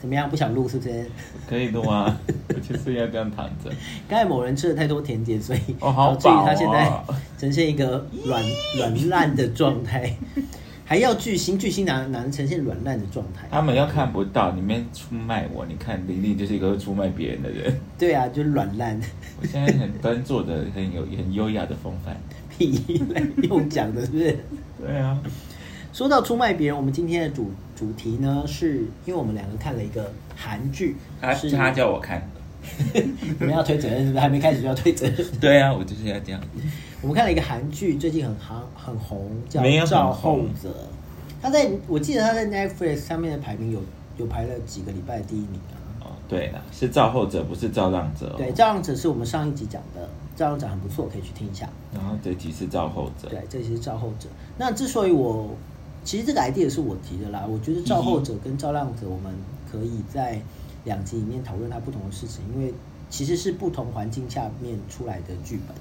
怎么样？不想录是不是？可以录啊？我就是要这样躺着。刚才某人吃了太多甜点，所以哦好导致于他现在哦呈现一个软软烂的状态，还要巨星，巨星哪哪能呈现软烂的状态？他们要看不到，你们出卖我。你看玲玲就是一个会出卖别人的人。对啊，就是软烂，我现在很端坐的，很有很优雅的风范。屁嘞用讲的，是不是？对啊，说到出卖别人，我们今天的主主题呢，是因为我们两个看了一个韩剧，他是他叫我看。你们要推责任，是不是？还没开始就要推责任。对啊，我就是要这样。我们看了一个韩剧，最近很行很红，叫《没有很赵后红者》。他在我记得他在 Netflix 上面的排名有有排了几个礼拜第一名啊。哦，对了，是造后者，不是造浪者、哦。对，《造浪者》是我们上一集讲的，《造浪者》很不错，可以去听一下。然后这集是造后者。对，这集是造后者。那之所以我其实这个 idea 是我提的啦，我觉得造后者跟造浪者，我们可以在两集里面讨论它不同的事情，因为其实是不同环境下面出来的剧本，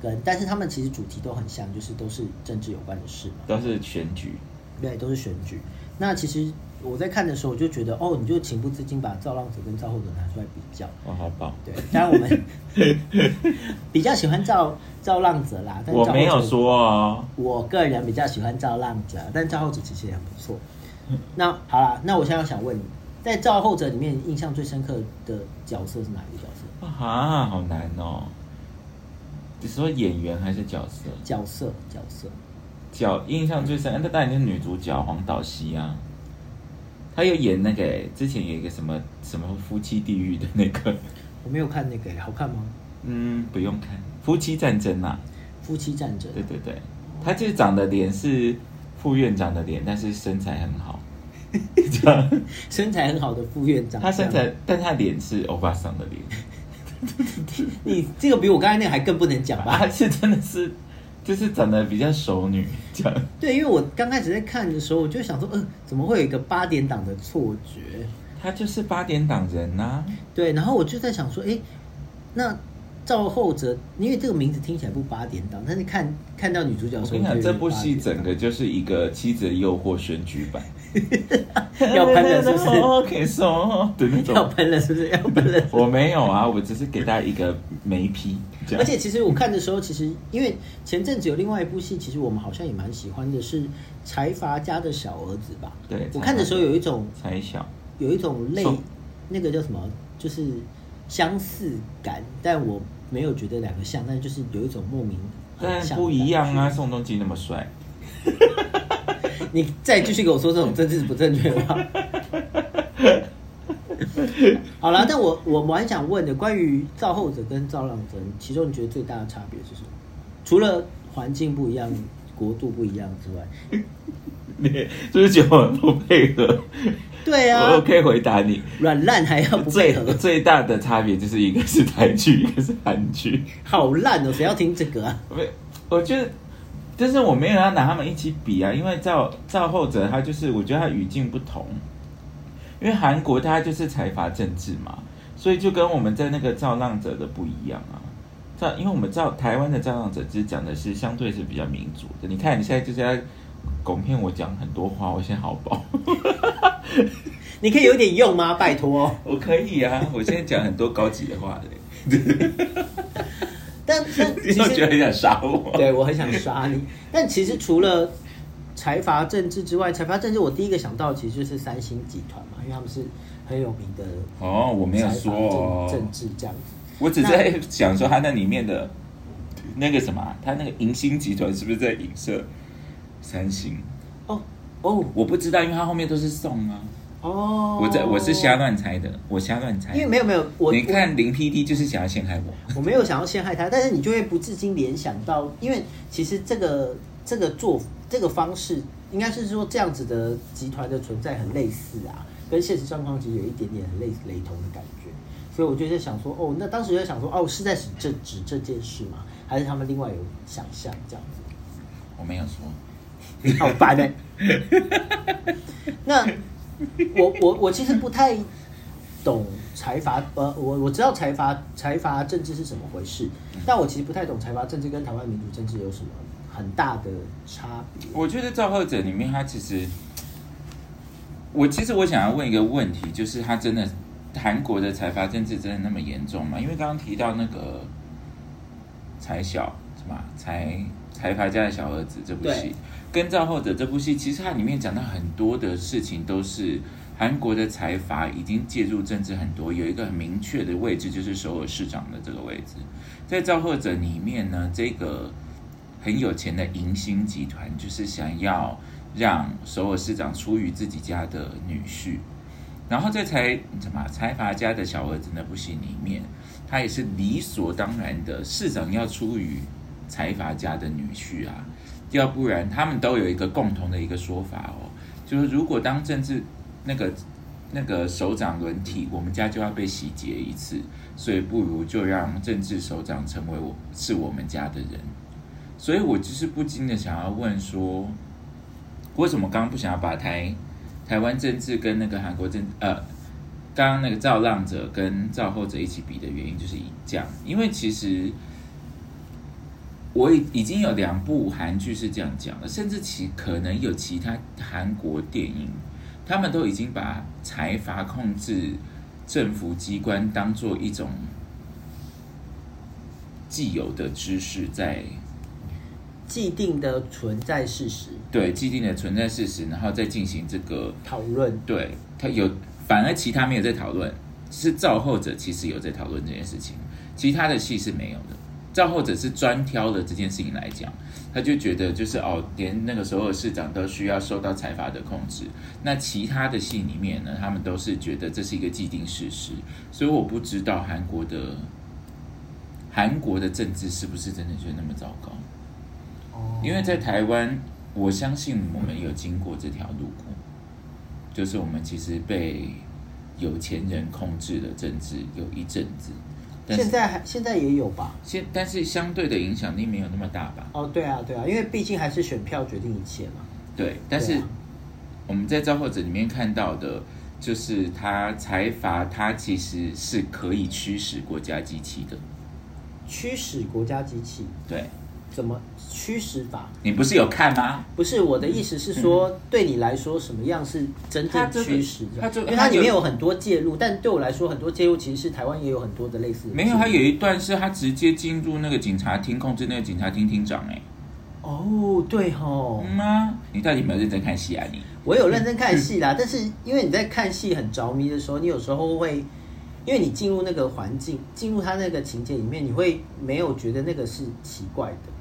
跟但是他们其实主题都很像，就是都是政治有关的事嘛。都是选举。对，都是选举。那其实我在看的时候，我就觉得，哦，你就情不自禁把造浪者跟造后者拿出来比较。哦，好棒！对，当然我们 比较喜欢造造浪者啦，但是我没有说哦。我个人比较喜欢造浪者，但造后者其实也很不错。那好啦，那我现在想问你，在造后者里面，印象最深刻的角色是哪一个角色？啊，好难哦。你说演员还是角色？角色，角色。角印象最深，那当然就是女主角黄岛希啊。她有演那个欸之前有一个什么什么夫妻地狱的那个，我没有看那个，好看吗？嗯，不用看夫妻战争啊。夫妻战争。对对对，他就是长的脸是副院长的脸，但是身材很好。这样，身材很好的副院长。他身材，但他脸是欧巴桑的脸。你这个比我刚才那个还更不能讲吧？他是真的是，就是长得比较熟女这样。对，因为我刚开始在看的时候，我就想说，嗯、怎么会有一个八点档的错觉？她就是八点档人呐、对，然后我就在想说，哎，那赵厚哲，因为这个名字听起来不八点档，但是看看到女主角 我跟你讲，这部戏整个就是一个《妻子的诱惑》选举版，要喷了是不是可以说对那档要种。喷了，是不是？要喷了。我没有啊，我只是给大家一个眉批，而且其实我看的时候，其实因为前阵子有另外一部戏，其实我们好像也蛮喜欢的，是财阀家的小儿子吧？对我看的时候有一种才小，有一种类那个叫什么，就是相似感，但我没有觉得两个像，但就是有一种莫名很但不一样啊。宋仲基那么帅，你再继续跟我说这种政治不正确的话。好了，但我我我还想问的，关于造后者跟造浪者，其中你觉得最大的差别是什么？除了环境不一样、国度不一样之外，你就是觉得我很不配合。对啊我，可以回答你，软烂还要不配合，最大的差别就是一个是台剧，一个是韩剧。好烂哦！谁要听这个啊？没，我觉得，就是我没有要拿他们一起比啊，因为赵赵后者他就是，我觉得他语境不同，因为韩国它就是财阀政治嘛，所以就跟我们在那个造浪者的不一样啊。造，因为我们造台湾的造浪者，只是讲的是相对是比较民主的。你看你现在就是在拱骗我讲很多话，我现在好饱。你可以有点用吗？拜托。我可以啊，我现在讲很多高级的话的，但但你其实 有觉得很想杀我？对我很想杀你。但其实除了财阀政治之外，财阀政治我第一个想到其实就是三星集团嘛，因为他们是很有名的哦，我没有说哦政政治这样子。我只是在想说，他那里面的那个什么啊，他那个银星集团是不是在影射三星？哦哦我不知道，因为他后面都是送啊。哦，我在我是瞎，乱猜的，我瞎乱猜。因为没有没有我你看林 PD 就是想要陷害我。我没有想要陷害他，但是你就会不自禁联想到，因为其实这个这个做这个方式，应该是说这样子的集团的存在很类似啊，跟现实状况其实有一点点很类雷同的感觉，所以我就在想说，哦，那当时就在想说，哦，是在指这指这件事吗？还是他们另外有想象这样子？我没有说，好烦哎、那我我我其实不太懂财阀，呃，我我知道财阀财阀政治是怎么回事，但我其实不太懂财阀政治跟台湾民主政治有什么很大的差别。我觉得造后者里面，他其实，我其实我想要问一个问题，就是他真的韩国的财阀政治真的那么严重吗？因为刚刚提到那个财小什么财财阀家的小儿子这部戏，跟造后者这部戏，其实它里面讲到很多的事情都是。韩国的财阀已经介入政治很多，有一个很明确的位置，就是首尔市长的这个位置。在造后者里面呢，这个很有钱的银星集团，就是想要让首尔市长出于自己家的女婿。然后在财什么财阀家的小儿子那部戏里面，他也是理所当然的，市长要出于财阀家的女婿啊，要不然他们都有一个共同的一个说法哦，就是如果当政治那个那个首长轮替，我们家就要被洗劫一次，所以不如就让政治首长成为我是我们家的人。所以我就是不禁的想要问说，为什么刚刚不想要把台台湾政治跟那个韩国政呃，刚刚那个造浪者跟造后者一起比的原因，就是以这样，因为其实我已已经有两部韩剧是这样讲的，甚至其可能有其他韩国电影，他们都已经把财阀控制政府机关当做一种既有的知识在既定的存在事实对既定的存在事实，然后再进行这个讨论，对他有，反而其他没有在讨论，是造后者其实有在讨论这件事情，其他的戏是没有的。造后者是专挑了这件事情来讲，他就觉得就是哦，连那个首尔市长都需要受到财阀的控制，那其他的戏里面呢，他们都是觉得这是一个既定事实，所以我不知道韩国的韩国的政治是不是真的就那么糟糕。哦因为在台湾，我相信我们有经过这条路过，就是我们其实被有钱人控制的政治有一阵子，但是现在还现在也有吧？现但是相对的影响力没有那么大吧？哦，对啊，对啊，因为毕竟还是选票决定一切嘛。对，但是啊我们在造后者里面看到的，就是他财阀，他其实是可以驱使国家机器的。驱使国家机器对怎么驱使法？你不是有看吗？不是我的意思是说，对你来说什么样是真正驱使的？因为它里面有有很多介入，但对我来说，很多介入其实是台湾也有很多的类似的。没有，他有一段是他直接进入那个警察厅，控制那个警察厅厅长、哎，哦，对吼，嗯啊，你到底有没有认真看戏啊？你？我有认真看戏啦，但是因为你在看戏很着迷的时候，你有时候会，因为你进入那个环境，进入他那个情节里面，你会没有觉得那个是奇怪的，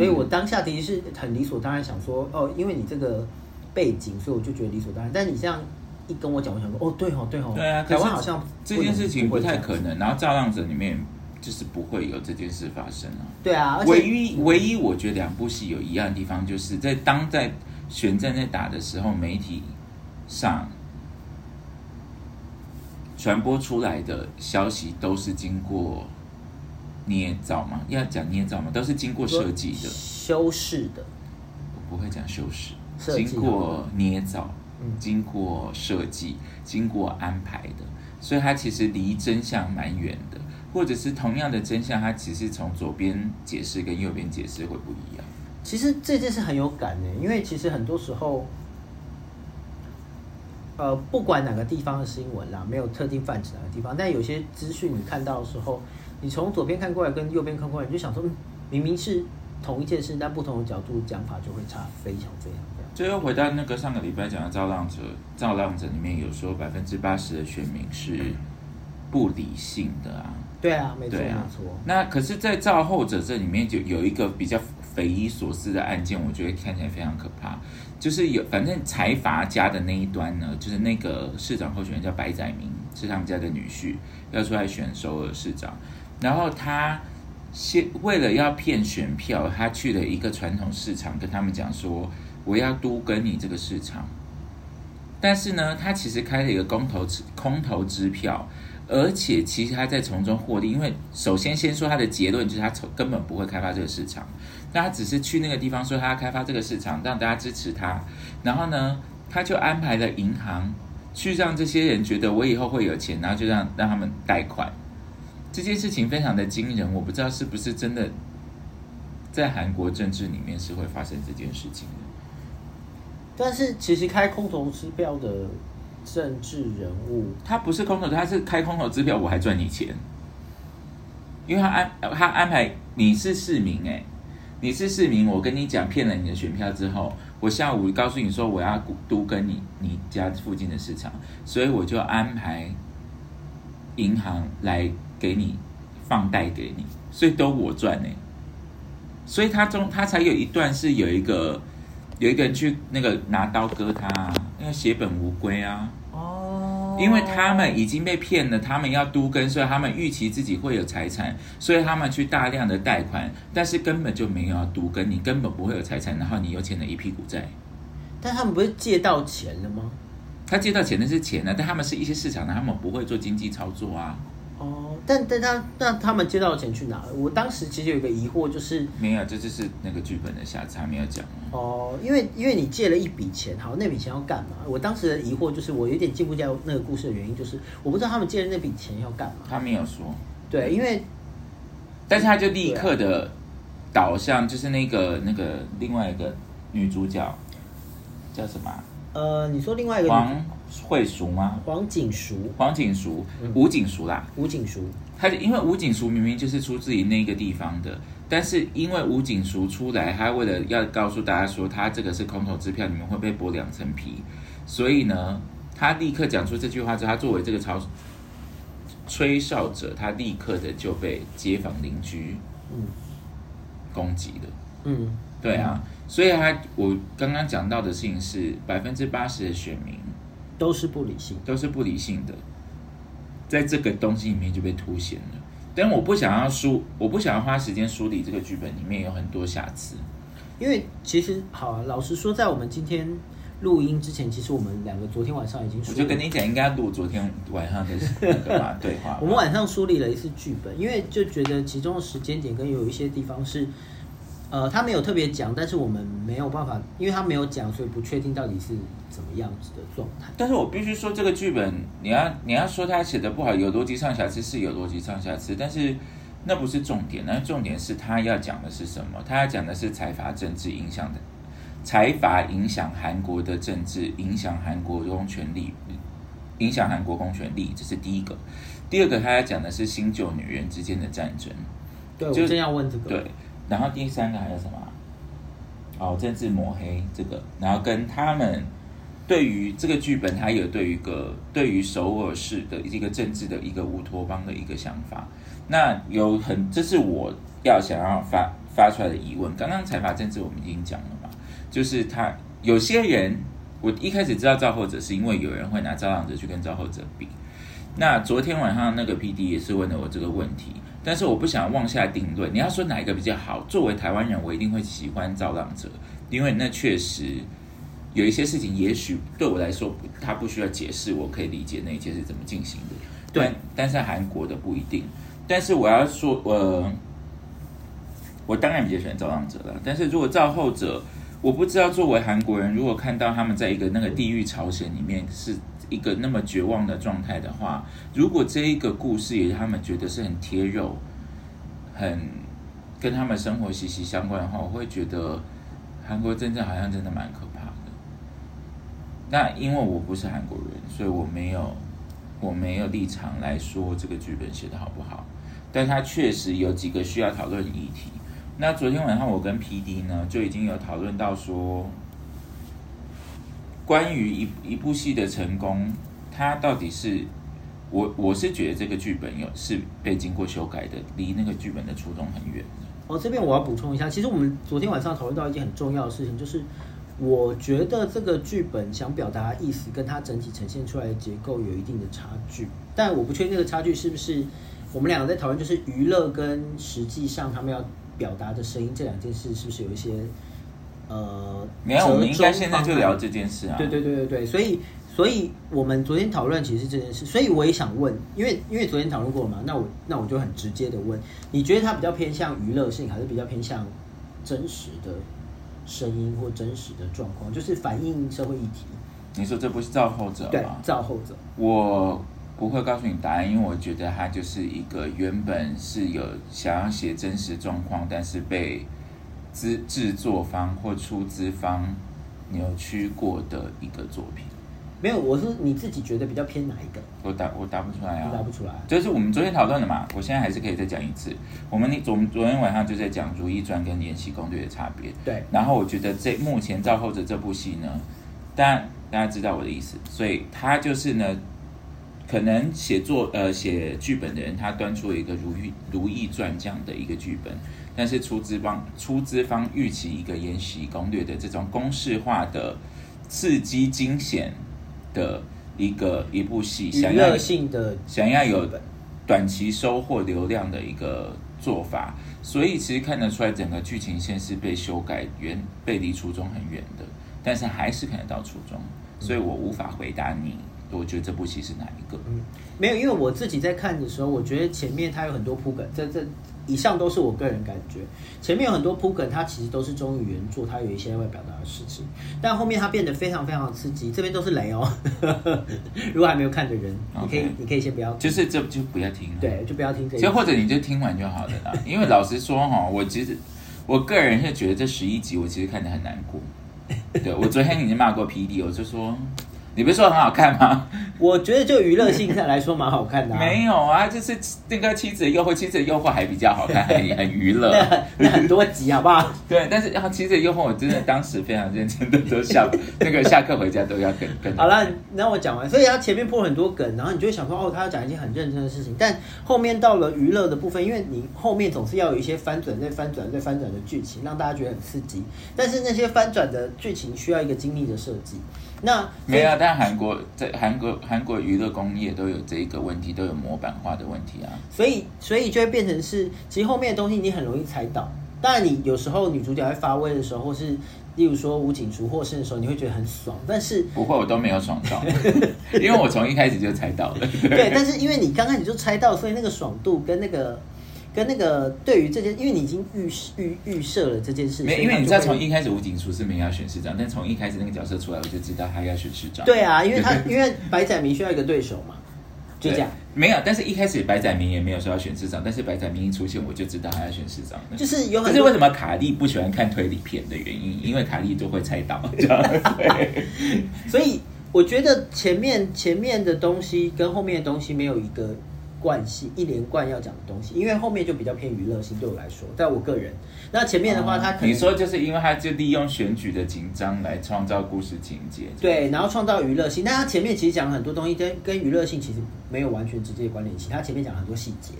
所以我当下的确是很理所当然想说，哦，因为你这个背景，所以我就觉得理所当然。但你这样一跟我讲，我想说，哦，对哦，对哦，对啊，可是台湾好像这件事情不太可。能。然后造浪者里面就是不会有这件事发生啊。对啊，唯一唯一我觉得两部戏有一样的地方，就是在当在选战在打的时候，媒体上传播出来的消息都是经过捏造嘛，要讲捏造嘛，都是经过设计的。修饰的，我不会讲修饰，经过捏造，嗯。经过设计，经过安排的，所以它其实离真相蛮远的，或者是同样的真相，它其实从左边解释跟右边解释会不一样。其实这件事很有感呢，因为其实很多时候，呃，不管哪个地方的新闻啦，没有特定泛指哪个地方，但有些资讯你看到的时候，你从左边看过来跟右边看过来，你就想说，嗯，明明是同一件事，但不同的角度讲法就会差非常非常非常。最后回到那个上个礼拜讲的《造浪者》，《造浪者》里面有说百分之八十的选民是不理性的啊。对啊，没错、啊没错。那可是，在造后者这里面就有一个比较匪夷所思的案件，我觉得看起来非常可怕。就是有反正财阀家的那一端呢，就是那个市长候选人叫白载明，是他们家的女婿，要出来选首尔市长。然后他先为了要骗选票，他去了一个传统市场，跟他们讲说我要都跟你这个市场。但是呢，他其实开了一个空头支空头支票，而且其实他在从中获利，因为首先先说他的结论就是他从根本不会开发这个市场，那他只是去那个地方说他要开发这个市场，让大家支持他，然后呢，他就安排了银行去让这些人觉得我以后会有钱，然后就让让他们贷款。这件事情非常的惊人，我不知道是不是真的在韩国政治里面是会发生这件事情的。但是其实开空头支票的政治人物，他不是空头，他是开空头支票，我还赚你钱，因为他安他安排你是市民哎、你是市民，我跟你讲骗了你的选票之后，我下午告诉你说我要都跟你你家附近的市场，所以我就安排银行来给你放贷给你，所以都我赚哎、所以他中他才有一段是有一个有一个人去那个拿刀割他、啊，因为血本无归啊。哦，因为他们已经被骗了，他们要都跟，所以他们预期自己会有财产，所以他们去大量的贷款，但是根本就没有要都跟，你根本不会有财产，然后你又欠了一屁股债。但他们不是借到钱了吗？他借到钱的是钱呢，但他们是一些市场的，他们不会做经济操作啊。哦，但但他那他们接到的钱去哪了？我当时其实有一个疑惑，就是没有，这就是那个剧本的瑕疵，还没有讲。哦，因为因为你借了一笔钱，好，那笔钱要干嘛？我当时的疑惑就是，我有点记不掉那个故事的原因，就是我不知道他们借的那笔钱要干嘛。他没有说，对，因为但是他就立刻的导向，就是那个那个另外一个女主角叫什么啊、呃，你说另外一个黄慧淑吗？黄景熟、黄景淑嗯，吴景熟啦。吴景熟，他因为吴景熟明明就是出自于那个地方的，但是因为吴景熟出来，他为了要告诉大家说他这个是空头支票，你们会被剥两层皮，所以呢，他立刻讲出这句话之后，他作为这个朝吹哨者，他立刻的就被街坊邻居嗯攻击了。嗯，对啊，所以他我刚刚讲到的事情是百分之八十的选民都是不理性。都是不理性的，在这个东西里面就被凸显了。但我不想要梳，我不想要花时间梳理这个剧本里面有很多瑕疵。因为其实好、啊，老实说，在我们今天录音之前，其实我们两个昨天晚上已经我梳理就跟你讲，应该要录昨天晚上的那个嘛 对话。我们晚上梳理了一次剧本，因为就觉得其中的时间点跟有一些地方是，呃，他没有特别讲，但是我们没有办法，因为他没有讲，所以不确定到底是怎么样子的状态。但是我必须说，这个剧本你要你要说他写的不好，有逻辑上瑕疵是有逻辑上瑕疵，但是那不是重点，那重点是他要讲的是什么？他要讲的是财阀政治影响的财阀影响韩国的政治，影响韩国公权力，影响韩国公权力，这是第一个。第二个，他要讲的是新旧女人之间的战争。对，我就正要问这个。对，然后第三个还有什么？哦，政治抹黑这个，然后跟他们对于这个剧本，他有对于一个对于首尔市的一个政治的一个乌托邦的一个想法。那有很，这是我要想要发发出来的疑问。刚刚财阀政治我们已经讲了嘛，就是他有些人，我一开始知道造后者是因为有人会拿造浪者去跟造后者比。那昨天晚上那个 P D 也是问了我这个问题，但是我不想妄下定论。你要说哪一个比较好？作为台湾人，我一定会喜欢造浪者，因为那确实有一些事情，也许对我来说，他不需要解释，我可以理解那一切是怎么进行的。对但，但是韩国的不一定。但是我要说，呃，我当然比较喜欢造浪者了。但是如果造后者，我不知道作为韩国人，如果看到他们在一个那个地狱朝鲜里面是一个那么绝望的状态的话，如果这一个故事也他们觉得是很贴肉、很跟他们生活息息相关的话，我会觉得韩国真正好像真的蛮可怕的。那因为我不是韩国人，所以我没有我没有立场来说这个剧本写的好不好，但它确实有几个需要讨论的议题。那昨天晚上我跟 P D 呢就已经有讨论到说，关于一一部戏的成功，它到底是我我是觉得这个剧本有是被经过修改的，离那个剧本的初衷很远。哦，这边我要补充一下，其实我们昨天晚上讨论到一件很重要的事情，就是我觉得这个剧本想表达的意思跟它整体呈现出来的结构有一定的差距，但我不确定这个差距是不是我们两个在讨论，就是娱乐跟实际上他们要表达的声音这两件事是不是有一些呃，没有，我们应该现在就聊这件事啊。对对对对对，所以所以我们昨天讨论其实是这件事，所以我也想问，因为因为昨天讨论过嘛，那我那我就很直接的问，你觉得它比较偏向娱乐性，还是比较偏向真实的声音或真实的状况，就是反映社会议题？你说这不是造后者对吗？，造后者。我不会告诉你答案，因为我觉得它就是一个原本是有想要写真实状况，但是被制制作方或出资方扭曲过的一个作品。没有，我是你自己觉得比较偏哪一个？我答我答不出来啊，答不出来。就是我们昨天讨论的嘛，我现在还是可以再讲一次。我们那我们昨天晚上就在讲《如懿传》跟《延禧攻略》的差别。对，然后我觉得这目前《造后者》这部戏呢，当然大家知道我的意思，所以他就是呢，可能写作呃写剧本的人，他端出了一个《如懿如懿传》这样的一个剧本，但是出资方出资方预期一个《延禧攻略》的这种公式化的刺激惊险的一个一部戏，想要性的想要有短期收获流量的一个做法，所以其实看得出来整个剧情线是被修改远背离初衷很远的，但是还是看得到初衷，所以我无法回答你，我觉得这部戏是哪一个？嗯，没有，因为我自己在看的时候，我觉得前面它有很多铺梗，这这以上都是我个人感觉。前面有很多铺梗，它其实都是忠于原著，它有一些要表达的事情，但后面它变得非常非常的刺激。这边都是雷哦，如果还没有看的人，你可以你可以先不要，就是这就不要听了，，对，就不要听这一集。其实或者你就听完就好了啦。因为老实说哈，我其实我个人是觉得这十一集我其实看得很难过。对我昨天已经骂过 PD，我就说你不是说很好看吗？我觉得就娱乐性上来说蛮好看的、啊，没有啊，就是那个妻子的诱惑，妻子的诱惑还比较好看，很 很娱乐。那很那很多集好不好？对，但是妻子的诱惑，我真的当时非常认真的都下那个下课回家都要跟跟。好了，那我讲完，所以他前面铺很多梗，然后你就会想说，哦，他要讲一些很认真的事情，但后面到了娱乐的部分，因为你后面总是要有一些翻转、再翻转、再翻转的剧情，让大家觉得很刺激。但是那些翻转的剧情需要一个精密的设计。那没有，但韩国在韩国韩国娱乐工业都有这一个问题，都有模板化的问题啊。所以所以就会变成是，其实后面的东西你很容易猜到。当然，你有时候女主角在发威的时候，或是例如说武警除获胜的时候，你会觉得很爽。但是不会，我都没有爽到，因为我从一开始就猜到了。对，但是因为你刚开始就猜到，所以那个爽度跟那个跟那个对于这件，因为你已经预预预设了这件事，没，因为你知道，从一开始吴景书是没要选市长，但从一开始那个角色出来，我就知道他要选市长。对啊，因为他 因为白载明需要一个对手嘛，就这样，没有，但是一开始白载明也没有说要选市长，但是白载明一出现，我就知道他要选市长了。就是有这很多是为什么卡莉不喜欢看推理片的原因，因为卡莉就会猜到。这 样对所以我觉得前面前面的东西跟后面的东西没有一个贯性一连贯要讲的东西，因为后面就比较偏娱乐性，对我来说，在我个人，那前面的话，他可能你说就是因为他就利用选举的紧张来创造故事情节。对，然后创造娱乐性，但他前面其实讲了很多东西跟跟娱乐性其实没有完全直接的关联性，他前面讲了很多细节，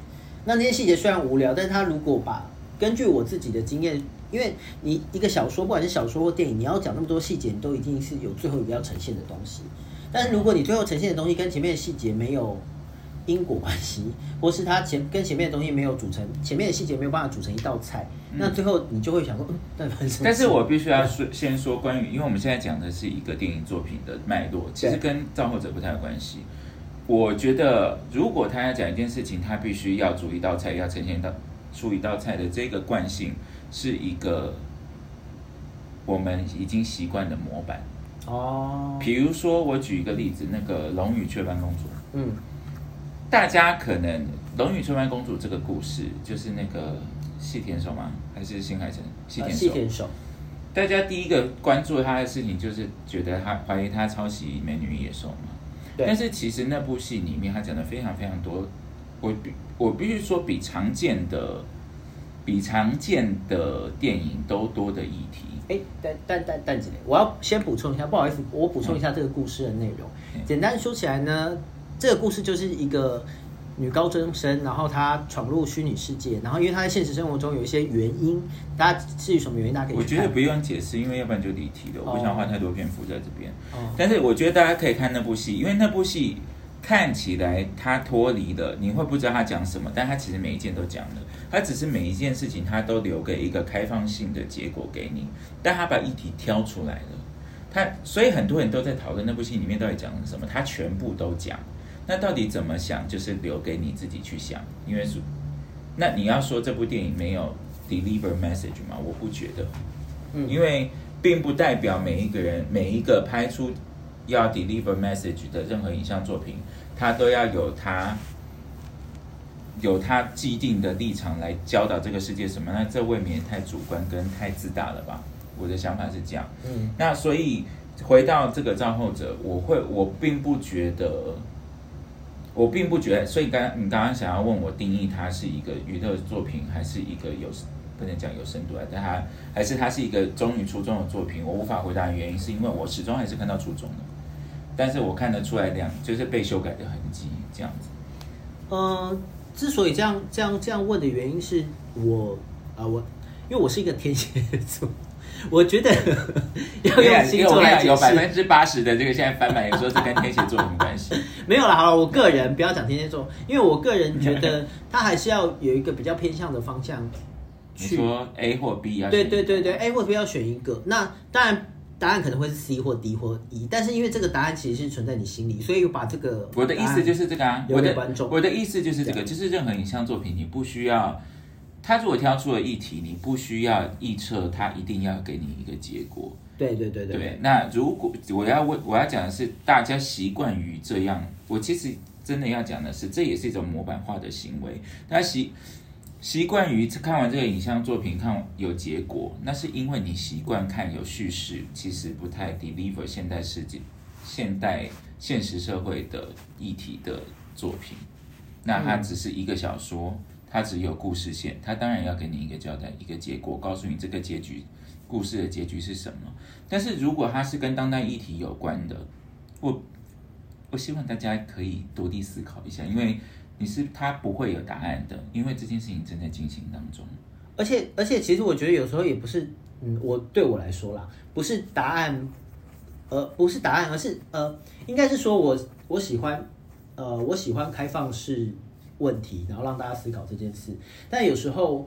那那些细节虽然无聊，但是他如果把根据我自己的经验，因为你一个小说，不管是小说或电影，你要讲那么多细节，你都一定是有最后一个要呈现的东西。但是如果你最后呈现的东西跟前面的细节没有因果关系，或是它前跟前面的东西没有组成，前面的细节没有办法组成一道菜，那最后你就会想说，嗯，那发生什么但是我必须要说，先说关于，因为我们现在讲的是一个电影作品的脉络，其实跟造后者不太有关系。我觉得，如果他要讲一件事情，他必须要煮一道菜，要呈现到出一道菜的这个惯性，是一个我们已经习惯的模板。哦，比如说，我举一个例子，那个《龙与雀斑公主》，嗯，大家可能《龙与雀斑公主》这个故事，就是那个细田守吗？还是新海诚？细呃田守。细田守，大家第一个关注他的事情，就是觉得他怀疑他抄袭《美女与野兽》嘛。对但是其实那部戏里面，他讲的非常非常多，我必我必须说，比常见的比常见的电影都多的议题。哎，但但但但姐，我要先补充一下，不好意思，我补充一下这个故事的内容。嗯简单说起来呢，这个故事就是一个女高中生，然后她闯入虚拟世界，然后因为她在现实生活中有一些原因，大家至于什么原因，大家可以我觉得不用解释，因为要不然就离题了。我不哦想花太多篇幅在这边。哦但是我觉得大家可以看那部戏，因为那部戏看起来它脱离了，你会不知道他讲什么，但他其实每一件都讲了，他只是每一件事情他都留给一个开放性的结果给你，但他把议题挑出来了。他所以很多人都在讨论那部戏里面到底讲了什么，他全部都讲。那到底怎么想，就是留给你自己去想，因为是那你要说这部电影没有 deliver message 吗？我不觉得，嗯因为并不代表每一个人每一个拍出要 deliver message 的任何影像作品，他都要有他有他既定的立场来教导这个世界什么，那这未免也太主观跟太自大了吧？我的想法是这样。嗯那所以回到这个造后者，我会我并不觉得，我并不觉得，所以刚你刚刚想要问我定义它是一个娱乐作品，还是一个有不能讲有深度啊，但它还是它是一个忠于初衷的作品，我无法回答的原因是因为我始终还是看到初衷的，但是我看得出来两就是被修改的痕迹这样子。呃，之所以这样这样这样问的原因是我啊、我因为我是一个天蝎座，我觉得 要用星座来解有百，分之八十的这个现在翻版也说是跟天蝎座有关系？没有啦，好了，我个人不要讲天蝎座，因为我个人觉得他还是要有一个比较偏向的方向去。你说 A 或 B 要对选对对对，A 或 B 要选一个，那当然答案可能会是 C 或 D 或 E，但是因为这个答案其实是存在你心里，所以我把这个我的意思就是这个啊，留我的给观众我的意思就是这个，就是任何影像作品，你不需要，他如果挑出了议题，你不需要预测他一定要给你一个结果。对对对对对，那如果我要问，我要讲的是，大家习惯于这样，我其实真的要讲的是，这也是一种模板化的行为。大家习习惯于看完这个影像作品，看有结果，那是因为你习惯看有叙事，其实不太 deliver 现代世界、现代现实社会的议题的作品。那它只是一个小说，它只有故事线，它当然要给你一个交代，一个结果，告诉你这个结局，故事的结局是什么。但是如果它是跟当代议题有关的，我我希望大家可以多地思考一下，因为你是它不会有答案的，因为这件事情正在进行当中。而且而且，其实我觉得有时候也不是，嗯，我对我来说啦，不是答案，呃，不是答案，而是呃，应该是说我我喜欢，呃，我喜欢开放式问题，然后让大家思考这件事。但有时候，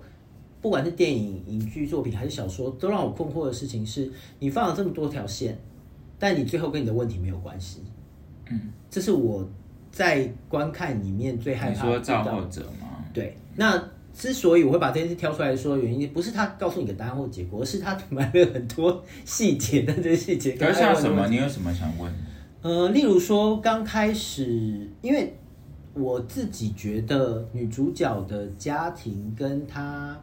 不管是电影、影剧作品还是小说，都让我困惑的事情是，你放了这么多条线，但你最后跟你的问题没有关系。嗯，这是我在观看里面最害怕你说造后者吗？对，那之所以我会把这件事挑出来说的原因，不是他告诉你个答案或结果，而是他 埋了很多细节，但这些细节跟可是像什么？你有什么想问？呃，例如说刚开始，因为我自己觉得女主角的家庭跟她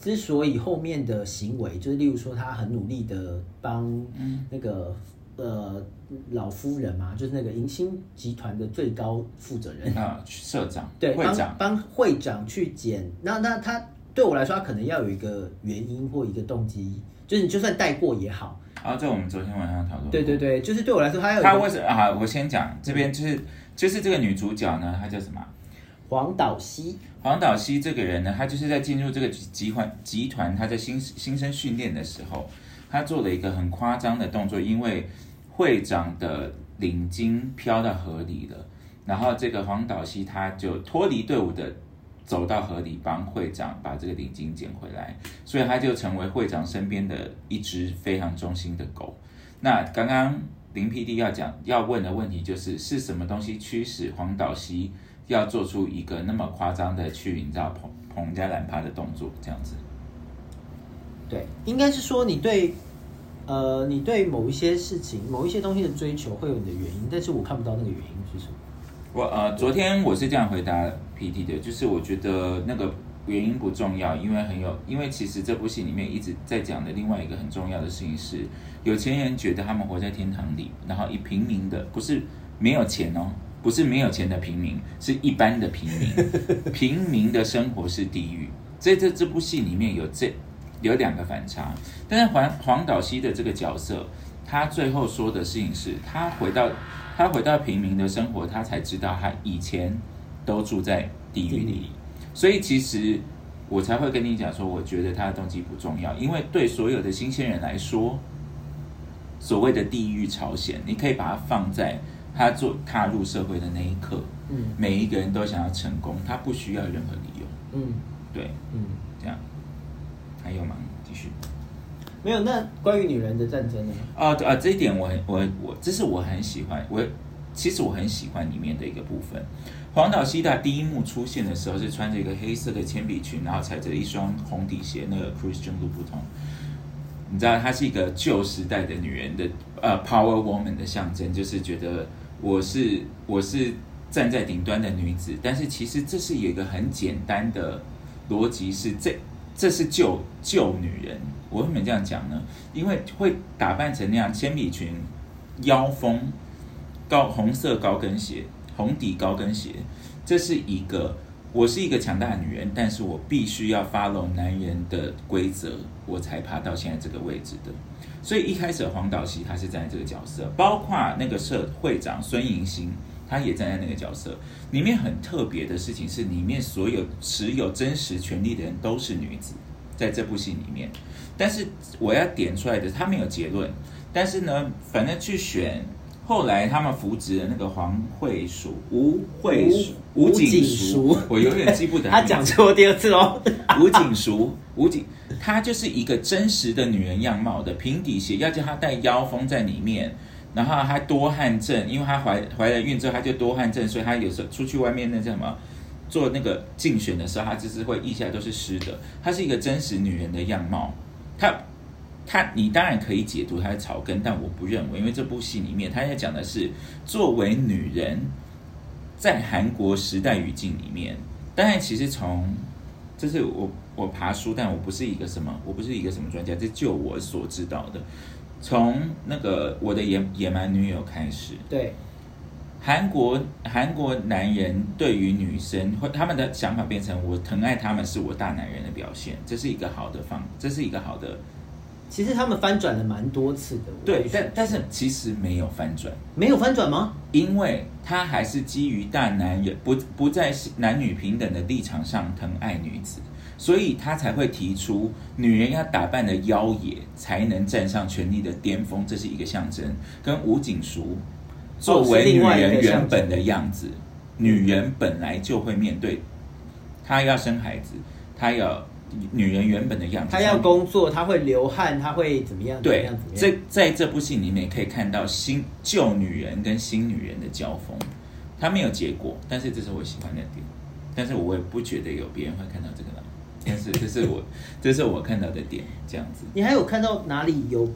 之所以后面的行为，就是例如说她很努力的帮那个、呃老夫人嘛，就是那个银星集团的最高负责人，啊，社长、对，帮会长，帮会长去捡。那那他对我来说，他可能要有一个原因或一个动机，就是你就算带过也好。然后这我们昨天晚上讨论。对对对，就是对我来说，他要有他为什么啊？我先讲这边就是就是这个女主角呢，她叫什么？黄岛西，黄岛西这个人呢，她就是在进入这个集团集团，她在新新生训练的时候，她做了一个很夸张的动作，因为会长的领巾飘到河里了，然后这个黄岛西他就脱离队伍的走到河里帮会长把这个领巾捡回来，所以他就成为会长身边的一只非常忠心的狗。那刚刚林 PD 要讲要问的问题就是是什么东西驱使黄岛西要做出一个那么夸张的去你知道捧捧人家懒趴的动作这样子？对，应该是说你对呃你对某一些事情、某一些东西的追求会有你的原因，但是我看不到那个原因是什么。我呃，昨天我是这样回答 PD 的，就是我觉得那个原因不重要，因为很有，因为其实这部戏里面一直在讲的另外一个很重要的事情是，有钱人觉得他们活在天堂里，然后以平民的不是没有钱哦，不是没有钱的平民，是一般的平民，平民的生活是地狱。在这这部戏里面有这有两个反差，但是黄黄岛熙的这个角色，他最后说的事情是他回到他回到平民的生活，他才知道他以前都住在地狱里，所以其实我才会跟你讲说，我觉得他的动机不重要，因为对所有的新鲜人来说，所谓的地狱朝鲜，你可以把它放在他做踏入社会的那一刻，嗯每一个人都想要成功，他不需要任何理由，嗯对，嗯，这样还有吗？继续。没有。那关于女人的战争呢？啊，对啊，这一点我很我我这是我很喜欢，我其实我很喜欢里面的一个部分。黄岛西大第一幕出现的时候是穿着一个黑色的铅笔裙，然后踩着一双红底鞋，那个 Christian Louboutin。你知道她是一个旧时代的女人的呃 power woman 的象征，就是觉得我是我是站在顶端的女子，但是其实这是一个很简单的逻辑，是这这是旧旧女人。我为什么这样讲呢？因为会打扮成那样，铅笔裙、腰封、高红色高跟鞋、红底高跟鞋，这是一个我是一个强大的女人，但是我必须要 follow 男人的规则，我才爬到现在这个位置的。所以一开始黄岛熙他是站在这个角色，包括那个社会长孙迎新，他也站在那个角色。里面很特别的事情是，里面所有持有真实权利的人都是女子，在这部戏里面。但是我要点出来的，他没有结论。但是呢，反正去选，后来他们扶植的那个黄慧淑、吴慧淑、吴景景淑淑，我永远记不得他讲错第二次哦。吴景淑，吴景，她就是一个真实的女人样貌的平底鞋，要叫她带腰封在里面，然后她多汗症，因为她怀怀了孕之后，她就多汗症，所以她有时候出去外面那叫什么做那个竞选的时候，她就是会腋下都是湿的。她是一个真实女人的样貌，她她你当然可以解读他的草根，但我不认为，因为这部戏里面他要讲的是作为女人在韩国时代语境里面，当然其实从这是我我爬书，但我不是一个什么，我不是一个什么专家，这就我所知道的。从那个我的野野蛮女友开始，对，韩国韩国男人对于女生，会他们的想法变成我疼爱他们是我大男人的表现，这是一个好的方，这是一个好的其实他们翻转了蛮多次的。我对但但是其实没有翻转。没有翻转吗？因为他还是基于大男人不不在男女平等的立场上疼爱女子，所以他才会提出女人要打扮的妖冶，才能站上权力的巅峰，这是一个象征。跟吴景淑作为女人原本的样子，女人本来就会面对，她要生孩子，她要女人原本的样子，她要工作，她会流汗，她会怎么样？怎么对样？怎么，样？这在这部戏里面可以看到新旧女人跟新女人的交锋，她没有结果，但是这是我喜欢的点，但是我也不觉得有别人会看到这个了，但是这是我这是我看到的点，这样子。你还有看到哪里有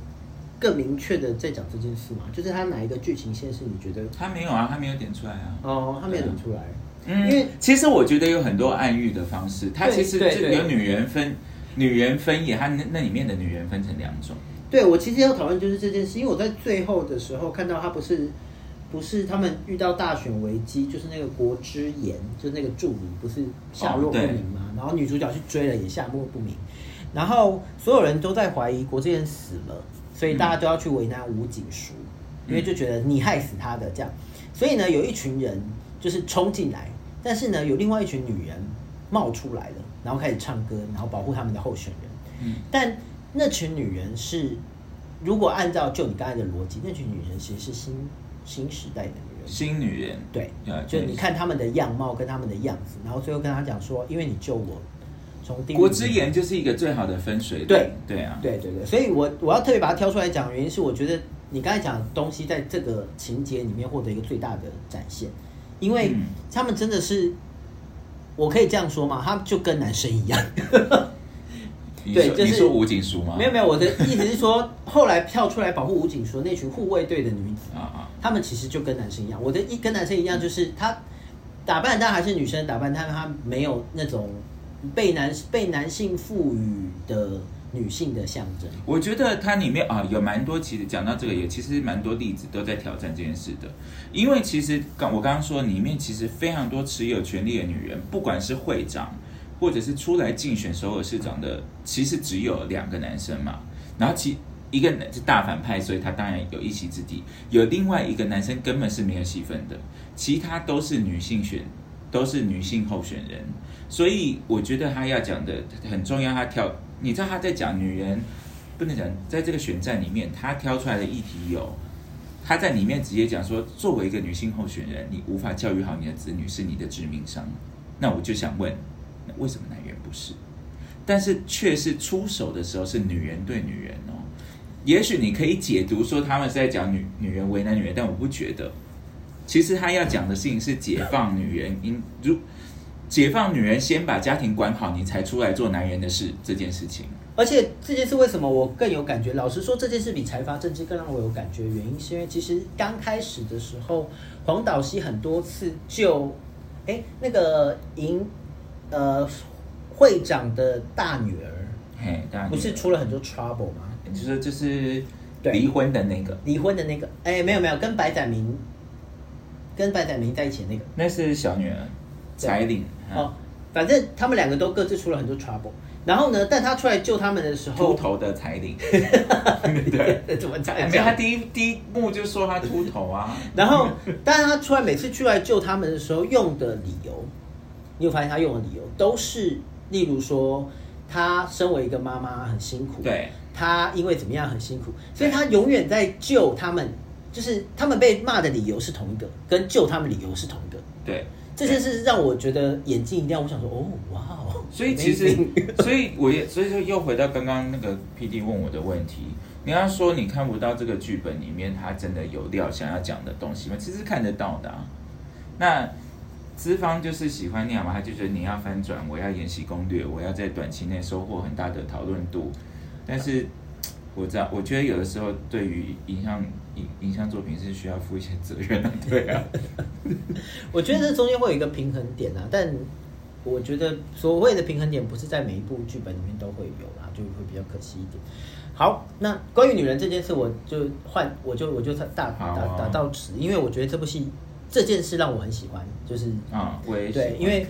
更明确的在讲这件事吗？就是他哪一个剧情线是你觉得他没有啊，他没有点出来啊。哦，他没有点出来？嗯，因为其实我觉得有很多暗喻的方式，它其实就有女人分女人分野，它那那里面的女人分成两种。对我其实要讨论就是这件事，因为我在最后的时候看到他不是不是他们遇到大选危机，就是那个国之言，就是那个助理不是下落不明嘛，然后女主角去追了也下落不明，然后所有人都在怀疑国之言死了，所以大家都要去为难吴景淑，因为就觉得你害死他的这样，所以呢有一群人就是冲进来，但是呢有另外一群女人冒出来了，然后开始唱歌，然后保护他们的候选人。嗯，但那群女人是，如果按照就你刚才的逻辑，那群女人其实是新新时代的女人。新女人，对呃，就你看她们的样貌跟她们的样子，然后最后跟她讲说，因为你救我从国之言就是一个最好的分水岭。对。对啊，对对对，所以我我要特别把它挑出来讲，原因是我觉得你刚才讲的东西在这个情节里面获得一个最大的展现，因为嗯他们真的是，我可以这样说嘛，他们就跟男生一样。对就是你说吴景淑吗？没有没有，我的意思是说，后来跳出来保护吴景说那群护卫队的女子，啊啊，他们其实就跟男生一样。我的一跟男生一样，就是他打扮但还是女生打扮，但他没有那种被男被男性赋予的女性的象征。我觉得它里面啊有蛮多，其实讲到这个也其实蛮多例子都在挑战这件事的，因为其实刚我刚刚说里面其实非常多持有权力的女人，不管是会长或者是出来竞选首尔市长的，其实只有两个男生嘛，然后其一个男是大反派，所以他当然有一席之地，有另外一个男生根本是没有戏份的，其他都是女性选，都是女性候选人，所以我觉得他要讲的很重要，他挑，你知道他在讲女人，不能讲在这个选战里面，他挑出来的议题有，他在里面直接讲说，作为一个女性候选人，你无法教育好你的子女是你的致命伤。那我就想问，为什么男人不是？但是却是出手的时候是女人对女人哦，也许你可以解读说他们是在讲女女人为难女人，但我不觉得。其实他要讲的事情是解放女人，因如解放女人先把家庭管好，你才出来做男人的事这件事情。而且这件事为什么我更有感觉？老实说，这件事比财阀政治更让我有感觉。原因是因为其实刚开始的时候，黄岛熙很多次就，哎，那个银呃会长的大女儿，嘿，当然不是出了很多 trouble 吗？你说就是对离婚的那个，离婚的那个，哎，没有没有，跟白展明跟白展明在一起的那个。那是小女儿彩领哦，反正他们两个都各自出了很多 trouble。然后呢，但他出来救他们的时候，秃头的彩铃，对，怎么讲？没有他第一第一幕就说他秃头啊，然后，但是他出来每次出来救他们的时候用的理由，你有发现他用的理由都是，例如说他身为一个妈妈很辛苦，对，他因为怎么样很辛苦，所以他永远在救他们，就是他们被骂的理由是同一个，跟救他们理由是同一个。对，这件事让我觉得眼睛一亮，我想说，哦，哇哦，所以其实所以我也所以说又回到刚刚那个 P D 问我的问题，你要说你看不到这个剧本里面他真的有料想要讲的东西吗？其实看得到的、啊。那资方就是喜欢那样嘛，他就觉得你要翻转，我要演习攻略，我要在短期内收获很大的讨论度。但是我知道，我觉得有的时候对于影像影影像作品是需要负一些责任的，对啊。我觉得这中间会有一个平衡点啊，但我觉得所谓的平衡点不是在每一部剧本里面都会有啦，就会比较可惜一点。好，那关于女人这件事，我就换，我就我就大打打到此，因为我觉得这部戏这件事让我很喜欢，就是啊，我也喜对，欢因为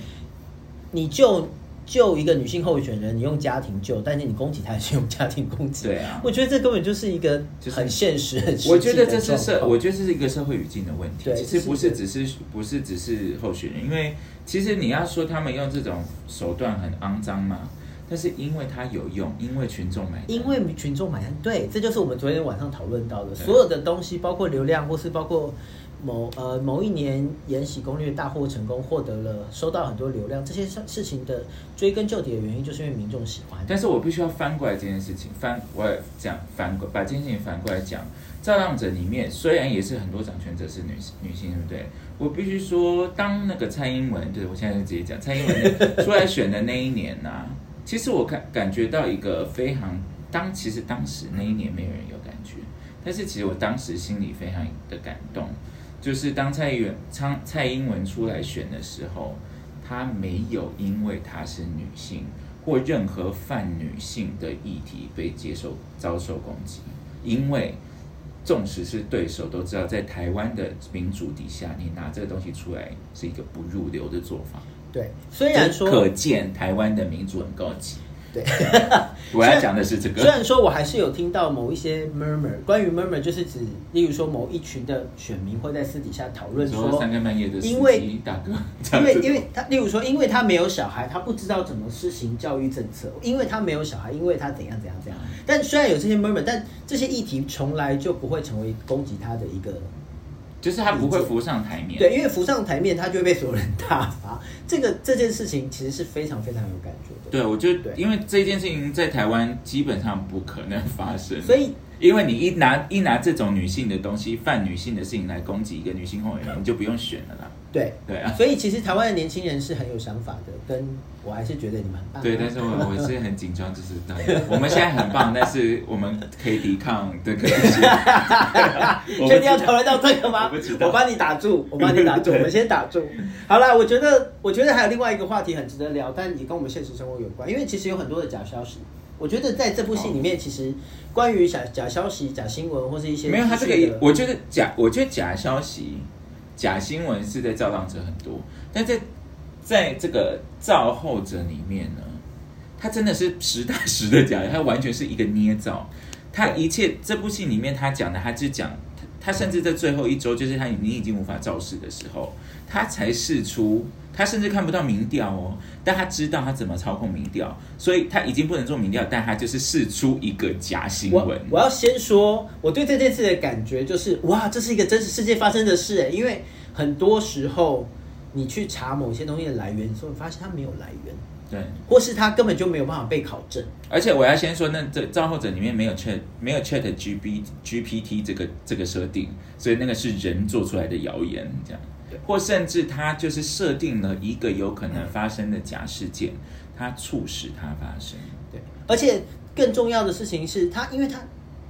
你救救一个女性候选人，你用家庭救，但是你攻击她也是用家庭攻击。对啊我觉得这根本就是一个很现实、很实际我觉得这的是社，我觉得这是一个社会语境的问题。其实不是的是只是不是只是候选人，因为其实你要说他们用这种手段很肮脏嘛，但是因为它有用，因为群众买单，因为群众买单，对，这就是我们昨天晚上讨论到的，所有的东西，包括流量，或是包括某呃某一年《延禧攻略》大获成功，获得了收到很多流量，这些事事情的追根究底的原因，就是因为民众喜欢。但是我必须要翻过来这件事情，翻我也讲翻过把这件事情反过来讲，造浪者里面虽然也是很多掌权者是女女性，对不对？我必须说，当那个蔡英文，对我现在就直接讲，蔡英文 出来选的那一年呐、其实我感感觉到一个非常当，其实当时那一年没有人有感觉，但是其实我当时心里非常的感动，就是当蔡英文蔡蔡英文出来选的时候，她没有因为她是女性或任何泛女性的议题被接受遭受攻击，因为纵使是对手都知道，在台湾的民主底下，你拿这个东西出来是一个不入流的做法。对，虽然说可见台湾的民主很高级。对，我要讲的是这个虽。然说我还是有听到某一些 murmur，关于 murmur 就是指，例如说某一群的选民会在私底下讨论说，说三更半夜的因为大哥，因为因为他，例如说，因为他没有小孩，他不知道怎么施行教育政策，因为他没有小孩，因为他怎样怎样怎样。但虽然有这些 murmur，但这些议题从来就不会成为攻击他的一个就是他不会浮上台面。对，因为浮上台面，他就会被所有人打发。这个这件事情其实是非常非常有感觉的。对，我觉得因为这件事情在台湾基本上不可能发生，所以因为你一拿一拿这种女性的东西、犯女性的事情来攻击一个女性候选人，你就不用选了啦。对，对啊，所以其实台湾的年轻人是很有想法的，跟我还是觉得你们很棒啊。对，但是我我是很紧张，就是我们现在很棒，但是我们可以抵抗的可能性。确定要讨论到这个吗？我帮你打住，我帮你打住，我们先打住。好了，我觉得，我觉得还有另外一个话题很值得聊，但也跟我们现实生活有关，因为其实有很多的假消息。我觉得在这部戏里面，其实关于假假消息、假新闻或是一些没有他这个，我觉得假，我觉得假消息、假新闻是在造浪者很多，但在在这个造后者里面呢，他真的是实打实的假，他完全是一个捏造。他一切这部戏里面他讲的，他是讲他甚至在最后一周，就是他你已经无法造势的时候，他才试出，他甚至看不到民调哦，但他知道他怎么操控民调，所以他已经不能做民调，但他就是试出一个假新闻。我要先说，我对这件事的感觉就是，哇，这是一个真实世界发生的事，因为很多时候你去查某些东西的来源的时候，你发现它没有来源，对，或是他根本就没有办法被考证。而且我要先说，那这造后者里面没有 Chat 没有 Chat G B GPT 这个这个设定，所以那个是人做出来的谣言，这样对，或甚至他就是设定了一个有可能发生的假事件，它促使它发生。对，而且更重要的事情是他，因为他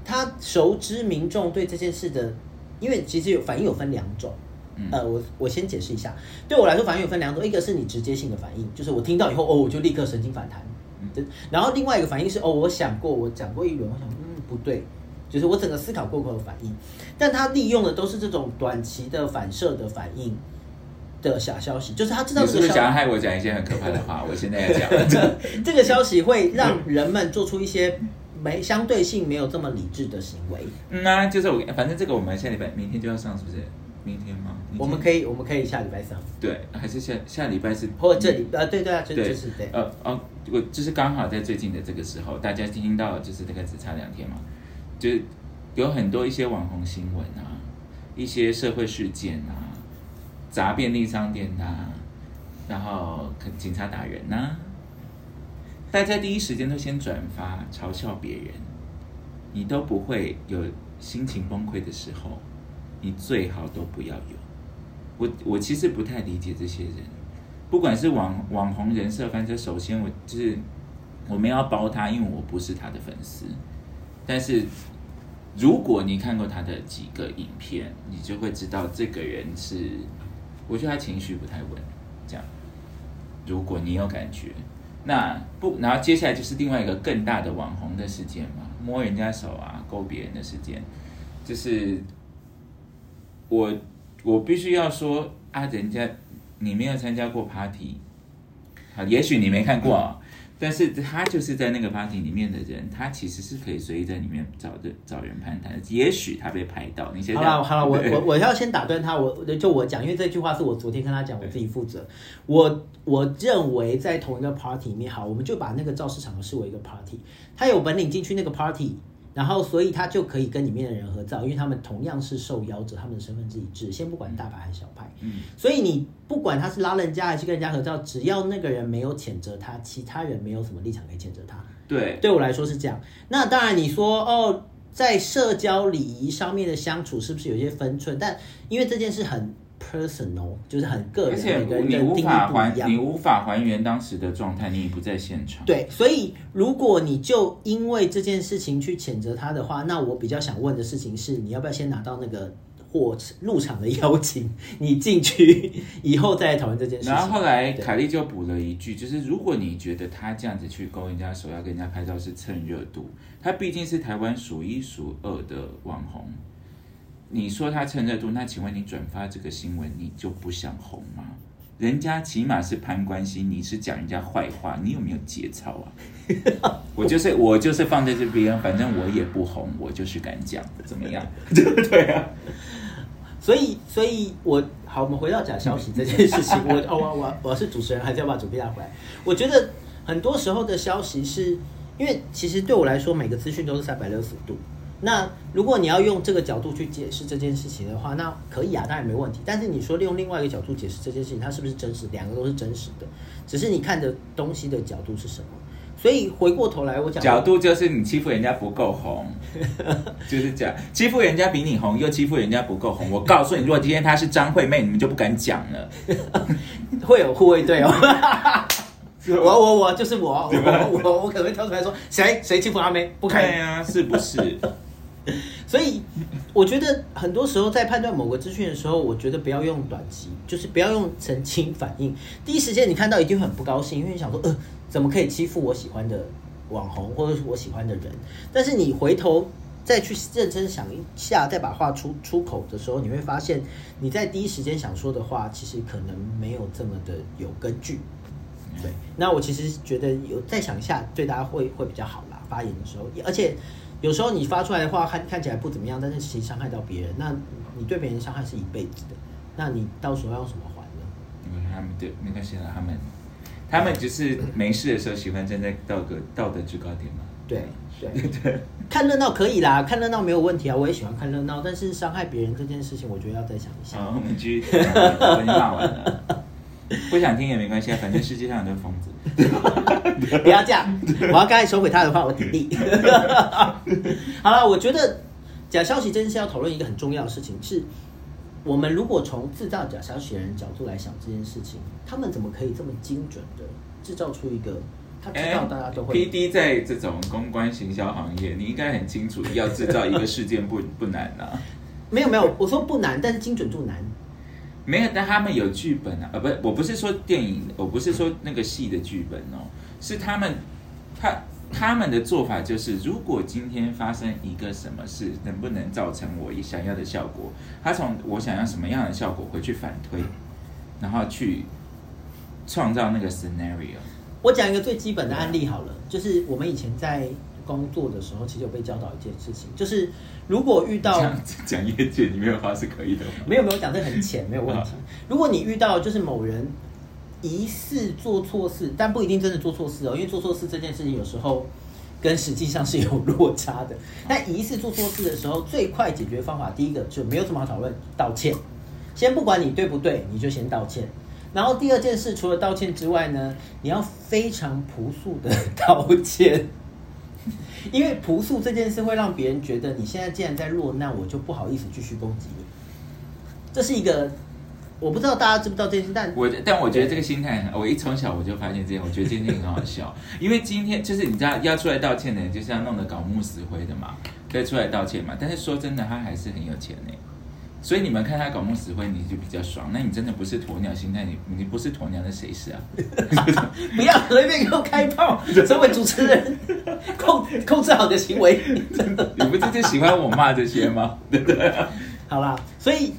他熟知民众对这件事的，因为其实有反应有分两种。嗯呃，我我先解释一下，对我来说反应有分两种，一个是你直接性的反应，就是我听到以后哦，我就立刻神经反弹，嗯然后另外一个反应是哦，我想过，我讲过一轮，我想嗯不对，就是我整个思考过后的反应，但他利用的都是这种短期的反射的反应的假消息，就是他知道你是想要害我讲一些很可怕的话？我现在要讲了。这个消息会让人们做出一些没相对性没有这么理智的行为。嗯啊，就是我，反正这个我们下礼拜明天就要上，是不是？明天吗？我们可以，我们可以下礼拜三，对，还是下下礼拜是或者这里呃，对对啊，就是对，呃哦，我就是刚好在最近的这个时候，大家听到就是大概只差两天嘛，就是有很多一些网红新闻啊，一些社会事件啊，砸便利商店啊，然后可警察打人呐、大家第一时间都先转发嘲笑别人，你都不会有心情崩溃的时候，你最好都不要有。我我其实不太理解这些人，不管是网网红人设，反正首先我就是我没有要包他，因为我不是他的粉丝。但是如果你看过他的几个影片，你就会知道这个人是，我觉得他情绪不太稳。这样，如果你有感觉，那不，然后接下来就是另外一个更大的网红的事件嘛，摸人家手啊，勾别人的事件，就是我我必须要说啊，人家你没有参加过 party，好，也许你没看过啊，但是他就是在那个 party 里面的人，他其实是可以随意在里面找的找人攀谈的，也许他被拍到，你先好了好了，我我我要先打断他，我就我讲，因为这句话是我昨天跟他讲，我自己负责。我我认为在同一个 party 里面，好，我们就把那个造势场合视为一个 party，他有本领进去那个 party。然后，所以他就可以跟里面的人合照，因为他们同样是受邀者，他们的身份是一致。先不管大牌还是小牌，嗯，所以你不管他是拉人家还是跟人家合照，只要那个人没有谴责他，其他人没有什么立场可以谴责他。对，对我来说是这样。那当然，你说哦，在社交礼仪上面的相处是不是有一些分寸？但因为这件事很 personal，就是很个人，而且你无法还你。无法还原当时的状态，你也不在现场。对，所以如果你就因为这件事情去谴责他的话，那我比较想问的事情是，你要不要先拿到那个货入场的邀请，你进去 以后再来讨论这件事情。然后后来凯莉就补了一句，就是如果你觉得他这样子去勾人家手，要跟人家拍照是蹭热度，他毕竟是台湾数一数二的网红。你说他蹭热度，那请问你转发这个新闻，你就不想红吗？人家起码是攀关系，你是讲人家坏话，你有没有节操啊？我就是我就是放在这边，反正我也不红，我就是敢讲，怎么样？对啊，所以，所以我好，我们回到假消息这件事情。我哦，我我我是主持人，还是要把主 P 拉回来？我觉得很多时候的消息是，因为其实对我来说，每个资讯都是三百六十度。那如果你要用这个角度去解释这件事情的话，那可以啊，当然没问题。但是你说利用另外一个角度解释这件事情，它是不是真实？两个都是真实的，只是你看的东西的角度是什么。所以回过头来，我讲角度就是你欺负人家不够红，就是这样，欺负人家比你红，又欺负人家不够红。我告诉你，如果今天她是张惠妹，你们就不敢讲了。会有护卫队哦。我我我就是我，我我我可能会跳出来说谁谁欺负阿妹，不可以。啊，是不是？所以我觉得很多时候在判断某个资讯的时候，我觉得不要用短期，就是不要用澄清反应。第一时间你看到一定会很不高兴，因为你想说，呃，怎么可以欺负我喜欢的网红或者是我喜欢的人？但是你回头再去认真想一下，再把话出出口的时候，你会发现你在第一时间想说的话，其实可能没有这么的有根据。对，那我其实觉得有再想一下，对大家会会比较好啦。发言的时候，而且有时候你发出来的话看看起来不怎么样，但是其实伤害到别人，那你对别人伤害是一辈子的，那你到时候要用什么还呢？因为他们对没关系啦，他们他们只是没事的时候喜欢站在道德道德制高点嘛。对对 对，看热闹可以啦，看热闹没有问题啊，我也喜欢看热闹，但是伤害别人这件事情，我觉得要再想一下。好，我们继续讲，我已经骂完了。不想听也没关系啊，反正世界上很多疯子。不要这样，我要刚才收回他的话，我挺立。好了，我觉得假消息真是要讨论一个很重要的事情，是我们如果从制造假消息的人角度来想这件事情，他们怎么可以这么精准的制造出一个他知道大家都会 P D 在这种公关行销行业，你应该很清楚，要制造一个事件不不难啊。没有没有，我说不难，但是精准度难。没有，但他们有剧本啊，呃，不，我不是说电影，我不是说那个戏的剧本哦，是他们，他他们的做法就是，如果今天发生一个什么事，能不能造成我想要的效果？他从我想要什么样的效果回去反推，然后去创造那个 scenario。我讲一个最基本的案例好了，就是我们以前在工作的时候，其实有被教导一件事情，就是如果遇到讲讲业界里面的话是可以的吗？没有没有讲这很浅，没有问题。如果你遇到就是某人疑似做错事，但不一定真的做错事哦，因为做错事这件事情有时候跟实际上是有落差的。但疑似做错事的时候，最快解决方法，第一个就没有什么好讨论，道歉。先不管你对不对，你就先道歉。然后第二件事，除了道歉之外呢，你要非常朴素的 道歉。因为朴素这件事会让别人觉得你现在既然在落难，我就不好意思继续攻击你。这是一个我不知道大家知不知道这件事，但我但我觉得这个心态，我一从小我就发现这样，我觉得今天很好笑。因为今天就是你知道要出来道歉的人，就是要弄得搞木死灰的嘛，可以出来道歉嘛。但是说真的，他还是很有钱呢。所以你们看他搞木死灰，你就比较爽。那你真的不是鸵鸟心态，你你不是鸵鸟，那谁是啊？不要随便给我开炮！身为主持人，控控制好的行为，真的。你不是就喜欢我骂这些吗？对不对？好啦，所以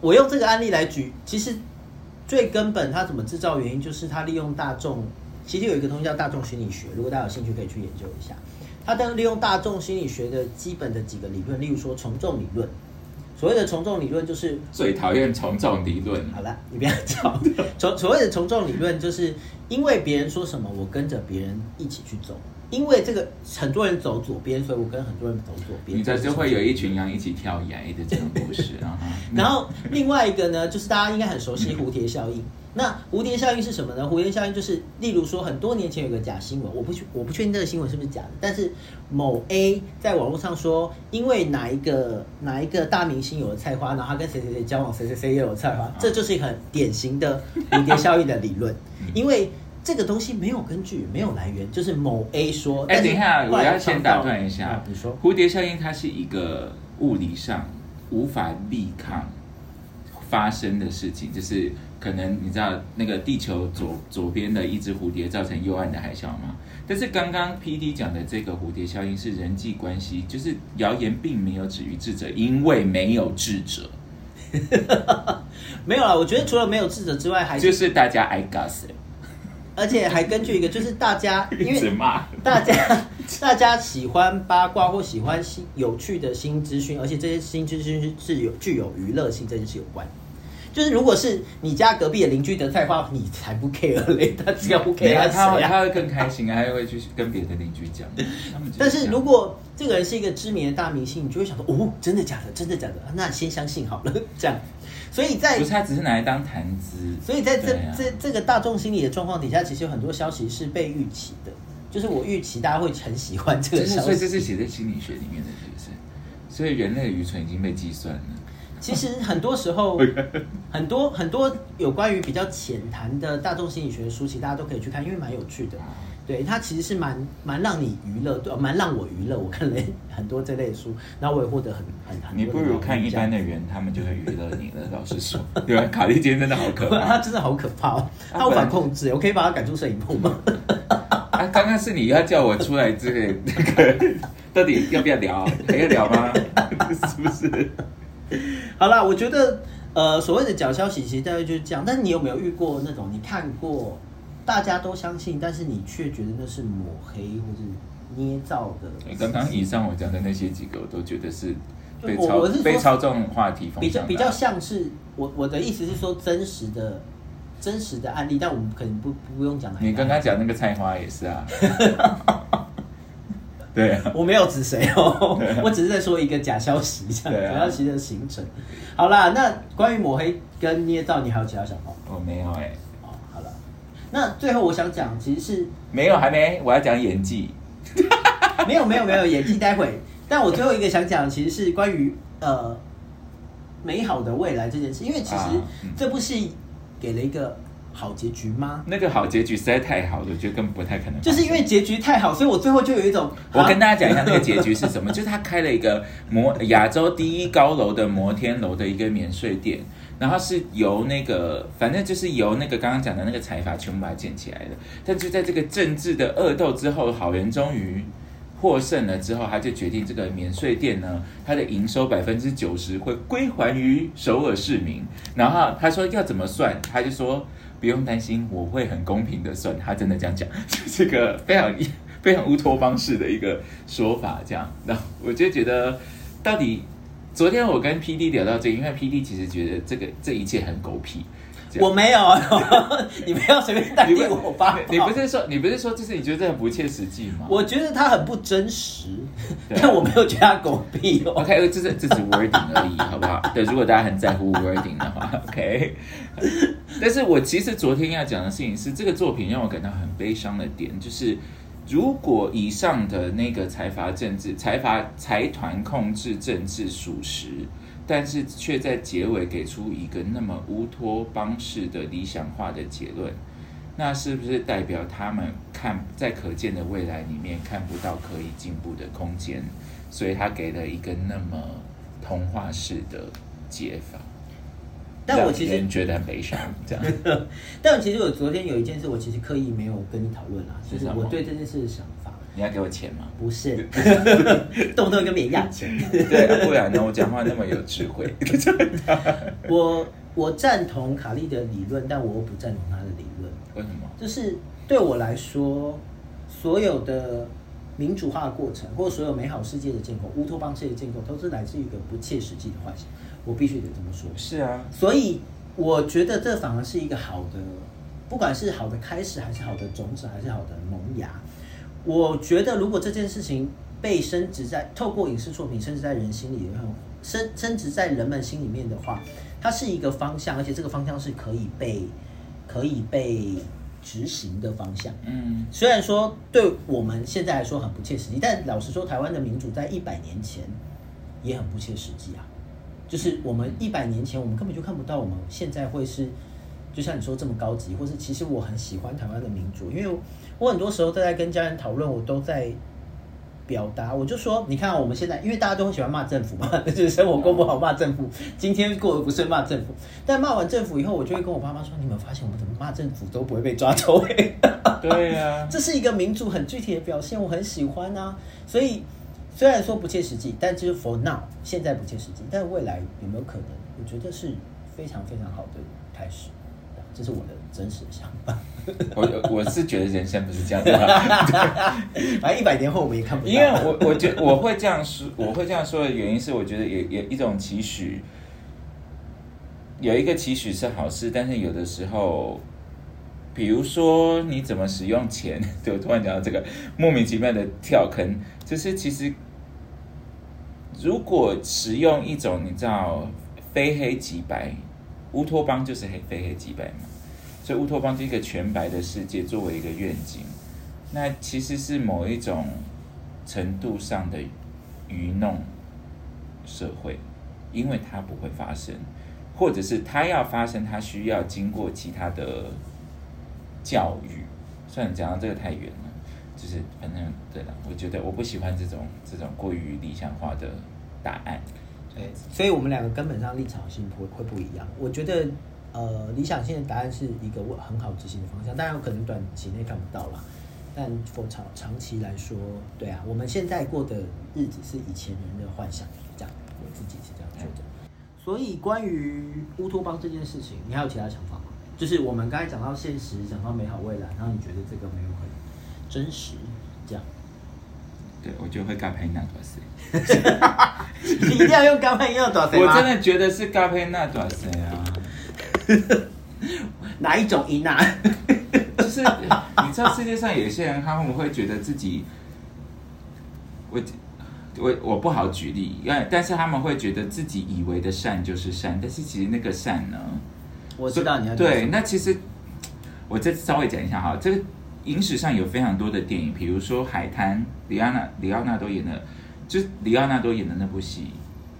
我用这个案例来举，其实最根本他怎么制造原因，就是他利用大众，其实有一个东西叫大众心理学，如果大家有兴趣可以去研究一下。他的利用大众心理学的基本的几个理论，例如说从众理论。所谓的从众理论就是最讨厌从众理论。好了，你不要吵。从所谓的从众理论，就是因为别人说什么，我跟着别人一起去走。因为这个很多人走左边，所以我跟很多人走左边。你这就会有一群羊一起跳崖的这种故事啊。然后另外一个呢，就是大家应该很熟悉蝴蝶效应。那蝴蝶效应是什么呢？蝴蝶效应就是，例如说，很多年前有个假新闻，我不我不确定这个新闻是不是假的，但是某 A 在网络上说，因为哪一个哪一个大明星有了菜花，然后他跟谁谁谁交往，谁谁谁也有菜花，这就是一个很典型的蝴蝶效应的理论。因为这个东西没有根据，没有来源，就是某 A 说。哎，等一下，我要先打断一下，你说蝴蝶效应它是一个物理上无法力抗发生的事情，就是。可能你知道那个地球左左边的一只蝴蝶造成右岸的海啸吗？但是刚刚 P D 讲的这个蝴蝶效应是人际关系，就是谣言并没有止于智者，因为没有智者。没有啊，我觉得除了没有智者之外，还就是大家 I guess，而且还根据一个，就是大家因为大家大家喜欢八卦或喜欢新有趣的新资讯，而且这些新资讯是有具有娱乐性这件事有关。就是如果是你家隔壁的邻居得菜花，你才不 care 嘞，他只要不 care 他他会更开心啊，还会去跟别的邻居讲。但是如果这个人是一个知名的大明星，你就会想说，哦，真的假的？真的假的？那先相信好了，这样。所以在不是他只是拿来当谈资。所以在这这这个大众心理的状况底下，其实有很多消息是被预期的，就是我预期大家会很喜欢这个消息。所以这是写在心理学里面的，是不是？所以人类的愚蠢已经被计算了。其实很多时候，很多很多有关于比较浅谈的大众心理学的书籍，大家都可以去看，因为蛮有趣的。对，它其实是蛮蛮让你娱乐，对，蛮让我娱乐。我看了很多这类书，然后我也获得很很很。你不如看一般的人，他们就会娱乐你了。老实说，对吧？卡利今天真的好可怕，他真的好可怕哦，他无法控制。我可以把他赶出摄影棚吗？啊，刚刚是你要叫我出来，这个那个到底要不要聊？还要聊吗？是不是？好了，我觉得，呃，所谓的假消息其实大概就是这样。但是你有没有遇过那种你看过，大家都相信，但是你却觉得那是抹黑或者捏造的？刚刚以上我讲的那些几个，我都觉得是被操被操纵话题比较比较像是我我的意思是说真实的真实的案例，但我们可能不不用讲。你刚刚讲那个菜花也是啊。对，我没有指谁哦，我只是在说一个假消息，这样假消息的形成。好啦，那关于抹黑跟捏造，你还有其他想法？我没有哎。那最后我想讲，其实是没有，还没，我要讲演技。没有没有没有演技，待会。但我最后一个想讲，其实是关于呃美好的未来这件事，因为其实这部戏给了一个好结局吗？那个好结局实在太好了，我觉得根本不太可能。就是因为结局太好，所以我最后就有一种，我跟大啊家讲一下那个结局是什么，就是他开了一个摩亚洲第一高楼的摩天楼的一个免税店，然后是由那个反正就是由那个刚刚讲的那个财阀全部把它建起来的，但就在这个政治的恶斗之后，好人终于。获胜了之后，他就决定这个免税店呢，它的营收百分之九十会归还于首尔市民。然后他说要怎么算，他就说不用担心，我会很公平的算。他真的这样讲，就是个非常非常乌托邦式的一个说法。这样，那我就觉得，到底昨天我跟 P D 聊到这个，因为 P D 其实觉得这个这一切很狗屁。我没有，你不要随便代替我发你不是说你不是说就是你觉得这很不切实际吗？我觉得它很不真实，但我没有觉得它狗屁哦。OK，这是这是 wording 而已，好不好？对，如果大家很在乎 wording 的话，OK。但是我其实昨天要讲的事情是，这个作品让我感到很悲伤的点，就是如果以上的那个财阀政治、财阀财团控制政治属实，但是却在结尾给出一个那么乌托邦式的理想化的结论，那是不是代表他们看在可见的未来里面看不到可以进步的空间？所以他给了一个那么童话式的解法，但我其实觉得很悲伤，这样。但其实我昨天有一件事，我其实刻意没有跟你讨论啦，就是是什么我对这件事的想法，你要给我钱吗？不是 动不动跟别人要钱。对，不然呢？我讲话那么有智慧，我我赞同卡利的理论，但我又不赞同他的理论。为什么？就是对我来说，所有的民主化的过程，或所有美好世界的建构、乌托邦世界的建构，都是来自于一个不切实际的幻想。我必须得这么说。是啊，所以我觉得这反而是一个好的，不管是好的开始，还是好的种子，还是好的萌芽。我觉得如果这件事情被升值在透过影视作品升值在人心里面，升升值在人们心里面的话，它是一个方向，而且这个方向是可以被可以被执行的方向。嗯，虽然说对我们现在来说很不切实际，但老实说，台湾的民主在一百年前也很不切实际啊。就是我们一百年前，我们根本就看不到我们现在会是，就像你说这么高级，或是其实我很喜欢台湾的民主，因为我很多时候都在跟家人讨论，我都在表达，我就说，你看我们现在，因为大家都很喜欢骂政府嘛，就是生活过不好骂政府，今天过得不顺骂政府，但骂完政府以后，我就会跟我爸妈说，你们发现我们怎么骂政府都不会被抓走、欸？对啊，这是一个民主很具体的表现，我很喜欢啊。所以虽然说不切实际，但就是 for now 现在不切实际，但未来有没有可能？我觉得是非常非常好的开始。这是我的真实的想法。我我是觉得人生不是这样的 嘛，反正一百年后我们也看不到。因为我我觉我会这样说，我会这样说的原因是，我觉得有有一种期许，有一个期许是好事，但是有的时候，比如说你怎么使用钱，对我突然讲到这个莫名其妙的跳坑，就是其实如果使用一种你知道非黑即白，乌托邦就是黑非黑即白嘛，所以乌托邦是一个全白的世界作为一个愿景。那其实是某一种程度上的愚弄社会，因为它不会发生，或者是它要发生，它需要经过其他的教育。虽然讲到这个太远了，就是反正对了，我觉得我不喜欢这种这种过于理想化的答案。对，所以我们两个根本上立场性会会不一样。我觉得，呃，理想性的答案是一个很好执行的方向，当然有可能短期内看不到啦。但 for 长长期来说，对啊，我们现在过的日子是以前人的幻想，这样，我自己是这样觉得。所以关于乌托邦这件事情，你还有其他想法吗？就是我们刚才讲到现实，讲到美好未来，然后你觉得这个没有很真实，这样，对，我就会尬拍那短谁，你一定要用刚才要短我真的觉得是尬拍那短谁啊。哪一种赢啊？就是你知道世界上有些人，他们会觉得自己，我我我不好举例，因为但是他们会觉得自己以为的善就是善，但是其实那个善呢，我知道你要对，那其实我再稍微讲一下哈，这个影史上有非常多的电影，比如说《海滩》，里奥纳里奥纳多演的，就是里奥纳多演的那部戏。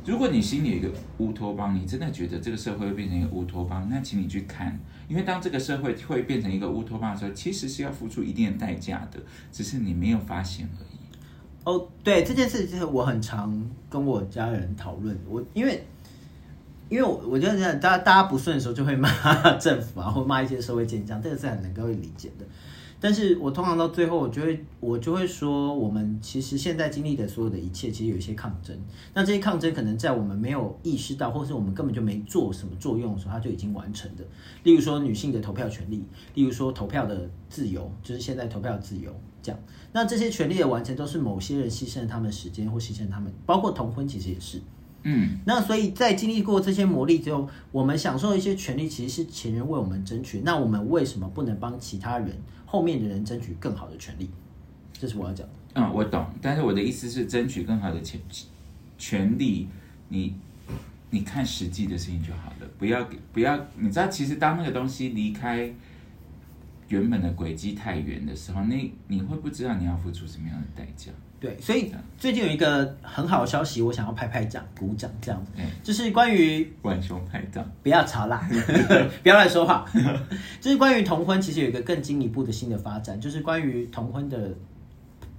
如果你心里有一个乌托邦，你真的觉得这个社会会变成一个乌托邦，那请你去看，因为当这个社会会变成一个乌托邦的时候，其实是要付出一定的代价的，只是你没有发现而已。哦，对这件事，就是我很常跟我家人讨论。我因为因为我我觉得这样，大家大家不顺的时候就会骂政府啊，或骂一些社会健将，这个是很能够理解的。但是我通常到最后，我就会我就会说，我们其实现在经历的所有的一切，其实有一些抗争。那这些抗争可能在我们没有意识到，或是我们根本就没做什么作用的时候，它就已经完成的。例如说女性的投票权利，例如说投票的自由，就是现在投票的自由这样。那这些权利的完成，都是某些人牺牲了他们时间，或牺牲他们，包括同婚，其实也是。嗯，那所以在经历过这些磨砺之后，我们享受一些权利，其实是前人为我们争取。那我们为什么不能帮其他人后面的人争取更好的权利？这是我要讲的。嗯，我懂，但是我的意思是争取更好的权权利，你你看实际的事情就好了，不要不要，你知道，其实当那个东西离开原本的轨迹太远的时候，那你会不知道你要付出什么样的代价。对，所以最近有一个很好的消息，我想要拍拍掌、鼓掌这样子，嗯。就是关于晚熊拍掌，不要吵啦，不要乱说话。就是关于同婚，其实有一个更进一步的新的发展，就是关于同婚的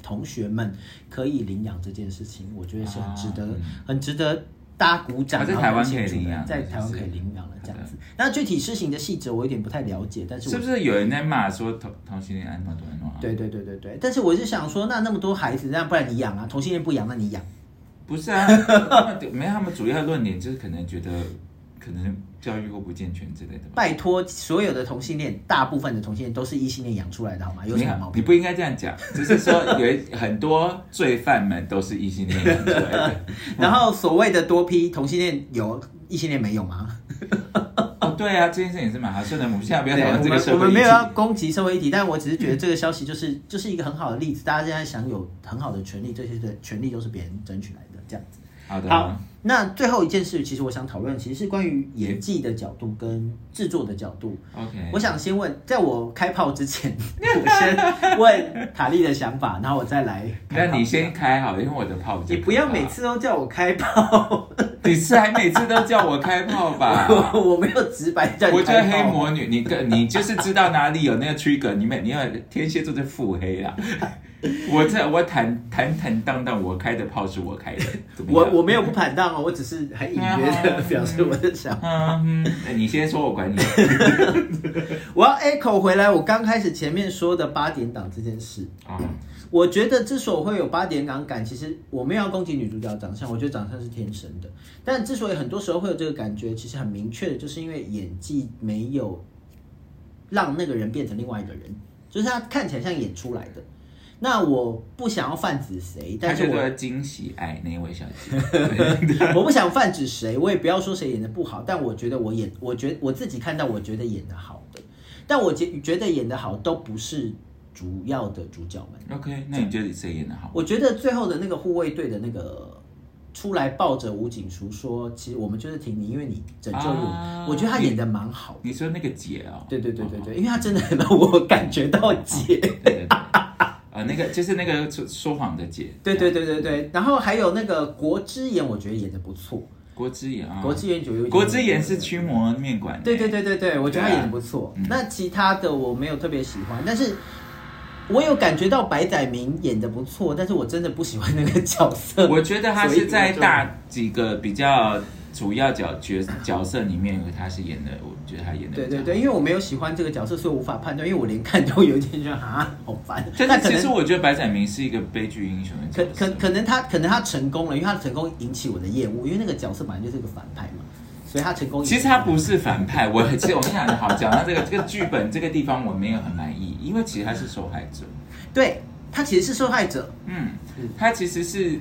同学们可以领养这件事情，我觉得是很值得、啊。嗯很值得大家鼓掌。啊在台湾可以领养在台湾可以领养了这样子。那具体事情的细则我有点不太了解，但是是不是有人在骂说同同性恋安那么多人啊？对对对对对，但是我是想说，那那么多孩子，那不然你养啊？同性恋不养，那你养？不是啊，没有他们主要的论点就是可能觉得可能教育或不健全之类的。拜托，所有的同性恋，大部分的同性恋都是异性恋养出来的，好吗？有什么毛病？你不应该这样讲，只是说有很多罪犯们都是异性恋养出来的。然后所谓的多批同性恋有，异性恋没有吗？哦，对啊，这件事情也是蛮好。算的，我们现在不要，讨论这个社会议我们没有要。攻击社会议题，但我只是觉得这个消息就是 就是一个很好的例子，大家现在享有很好的权利，这些的权利都是别人争取来的，这样子。好的，好，那最后一件事，其实我想讨论，其实是关于演技的角度跟制作的角度。，OK。我想先问，在我开炮之前，我先问塔莉的想法，然后我再来。那你先开好，因为我的炮你不要每，次都叫我开炮，你是还每次都叫我开炮吧？我没有直白叫你我觉得。黑魔女，你跟你就是知道哪里有那个 trigger，你们你要天蝎座在腹黑啦。我在我坦坦坦荡荡，我开的炮是我开的，我我没有不坦荡哦，我只是很隐约的表示我的想法。嗯，嗯你先说，我管你。我要 echo 回来，我刚开始前面说的八点档这件事。啊，我觉得之所以会有八点档感，其实我没有要攻击女主角长相，我觉得长相是天生的。但之所以很多时候会有这个感觉，其实很明确的，就是因为演技没有让那个人变成另外一个人，就是他看起来像演出来的。那我不想要泛指谁，但是我惊喜爱那位小姐。我不想泛指谁，我也不要说谁演的不好，但我觉得我演，我觉我自己看到，我觉得演的好的，但我觉觉得演的好都不是主要的主角们。OK，那你觉得谁演的好？我觉得最后的那个护卫队的那个出来抱着吴景书说，其实我们就是挺你，因为你拯救了我。啊我觉得他演的蛮好的。你说那个姐哦？对对对对对，因为他真的很让我感觉到解。对对对。啊，那个就是那个说说谎的姐。对对对对对，然后还有那个国之言，我觉得演的不错。国之言啊。国之言就有国之言是驱魔面馆。对对对对对，我觉得他演的不错。嗯那其他的我没有特别喜欢，但是我有感觉到白载明演的不错，但是我真的不喜欢那个角色。我觉得他是在大几个比较主要角角角色里面，他是演的，我觉得他演的。对对对，因为我没有喜欢这个角色，所以我无法判断，因为我连看都有一点觉得啊，好烦。那但是其实我觉得白展明是一个悲剧英雄的可。可可能他可能他成功了，因为他的成功引起我的厌恶，因为那个角色本来就是个反派嘛，所以他成功。其实他不是反派，我其实我跟你讲，好讲到这个 这个剧本这个地方我没有很满意，因为其实他是受害者。对他其实是受害者。嗯，他其实是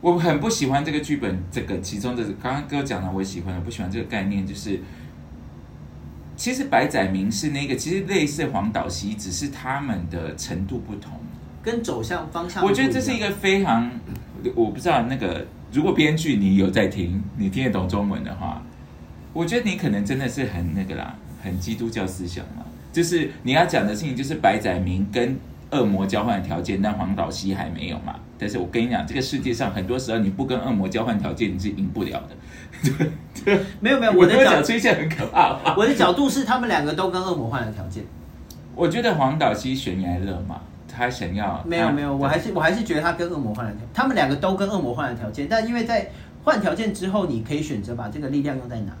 我很不喜欢这个剧本，这个其中的刚刚跟我讲了，我也喜欢，我不喜欢这个概念，就是其实白载明是那个，其实类似黄岛西，只是他们的程度不同。跟走向方向，我觉得这是一个非常，我不知道那个，如果编剧你有在听，你听得懂中文的话，我觉得你可能真的是很那个啦，很基督教思想嘛。就是你要讲的事情，就是白载明跟恶魔交换的条件，但黄岛西还没有嘛。但是我跟你讲，这个世界上很多时候你不跟恶魔交换条件，你是赢不了的。没 有没有，我 我的角出现很可怕。我的角度是他们两个都跟恶魔换了条件。我觉得黄岛西悬崖勒马，他想要他没有没有，我还是我还是觉得他跟恶魔换了条，他们两个都跟恶魔换了条件，但因为在换条件之后，你可以选择把这个力量用在哪。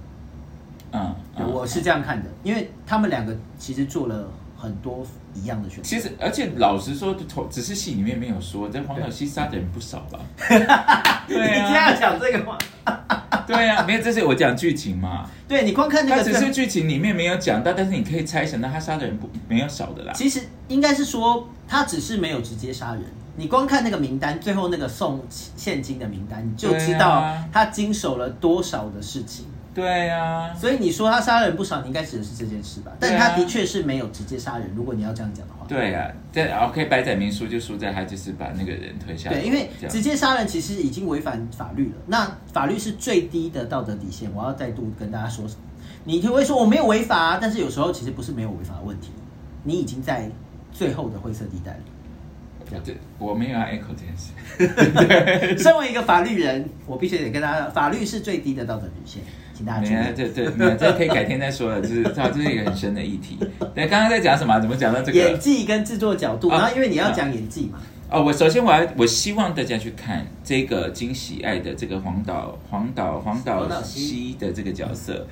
嗯，嗯我是这样看的，因为他们两个其实做了很多一样的选择。其实，而且老实说，头只是戏里面没有说，在黄岛西杀的人不少吧？你对这样啊，讲这个话，对啊，没有，这是我讲剧情嘛。对你光看那个最只是剧情里面没有讲到，但是你可以猜想到他杀的人不没有少的啦。其实应该是说，他只是没有直接杀人。你光看那个名单，最后那个送现金的名单，你就知道他经手了多少的事情。对啊，所以你说他杀人不少，你应该指的是这件事吧？但对啊他的确是没有直接杀人。如果你要这样讲的话，对啊，在 OK 白载明输就输在他就是把那个人推下来。对，因为直接杀人其实已经违反法律了。那法律是最低的道德底线。我要再度跟大家说？你就会说我没有违法、啊，但是有时候其实不是没有违法的问题，你已经在最后的灰色地带了。这我没有要 echo 这件事。身为一个法律人，我必须得跟大家，法律是最低的道德底线，请大家注意。这这没有，这可以改天再说了。就是 这这是一个很深的议题。对，刚刚在讲什么？怎么讲到这个演个？技跟制作角度，啊然后因为你要讲演技嘛，哦，我首先我要我希望大家去看这个金喜爱的这个黄岛黄岛黄岛西西的这个角色，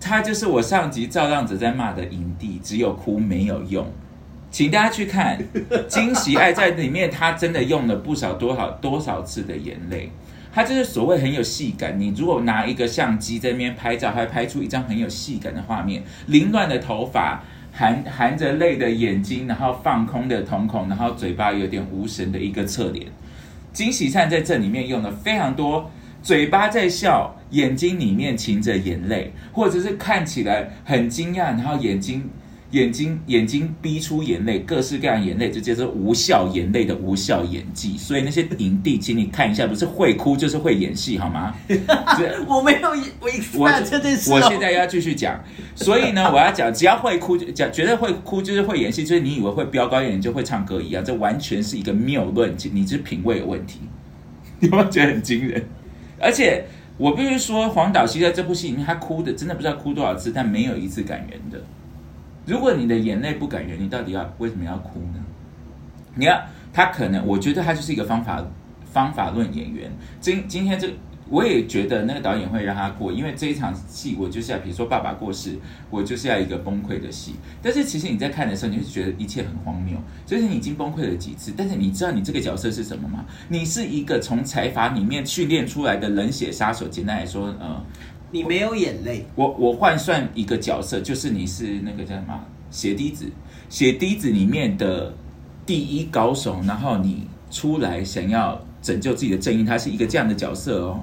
他就是我上集赵浪子在骂的影帝，只有哭没有用。请大家去看金喜爱在里面，他真的用了不少多少多少次的眼泪。它就是所谓很有戏感。你如果拿一个相机在那边拍照，还拍出一张很有戏感的画面，凌乱的头发，含含着泪的眼睛，然后放空的瞳孔，然后嘴巴有点无神的一个侧脸。金喜善在这里面用了非常多，嘴巴在笑，眼睛里面噙着眼泪，或者是看起来很惊讶，然后眼睛眼睛眼睛逼出眼泪，各式各样的眼泪，这就是无效眼泪的无效演技。所以那些影帝，请你看一下，不是会哭就是会演戏，好吗？这我没有我我这件。我现在要继续讲，所以呢，我要讲，只要会哭，就讲觉得会哭就是会演戏，就是你以为会飙高音就会唱歌一样，这完全是一个谬论，你这品味有问题，你有没有觉得很惊人？而且我必须说，黄岛西在这部戏里面，他哭的真的不知道哭多少次，但没有一次感人的。如果你的眼泪不感人，你到底要为什么要哭呢？你要他可能，我觉得他就是一个方法方法论演员。今今天这，我也觉得那个导演会让他过，因为这一场戏我就是要，比如说爸爸过世，我就是要一个崩溃的戏。但是其实你在看的时候，你会觉得一切很荒谬，就是你已经崩溃了几次。但是你知道你这个角色是什么吗？你是一个从财阀里面训练出来的冷血杀手。简单来说，呃，你没有眼泪，我我换算一个角色，就是你是那个叫什么血滴子，血滴子里面的第一高手，然后你出来想要拯救自己的正义，他是一个这样的角色哦。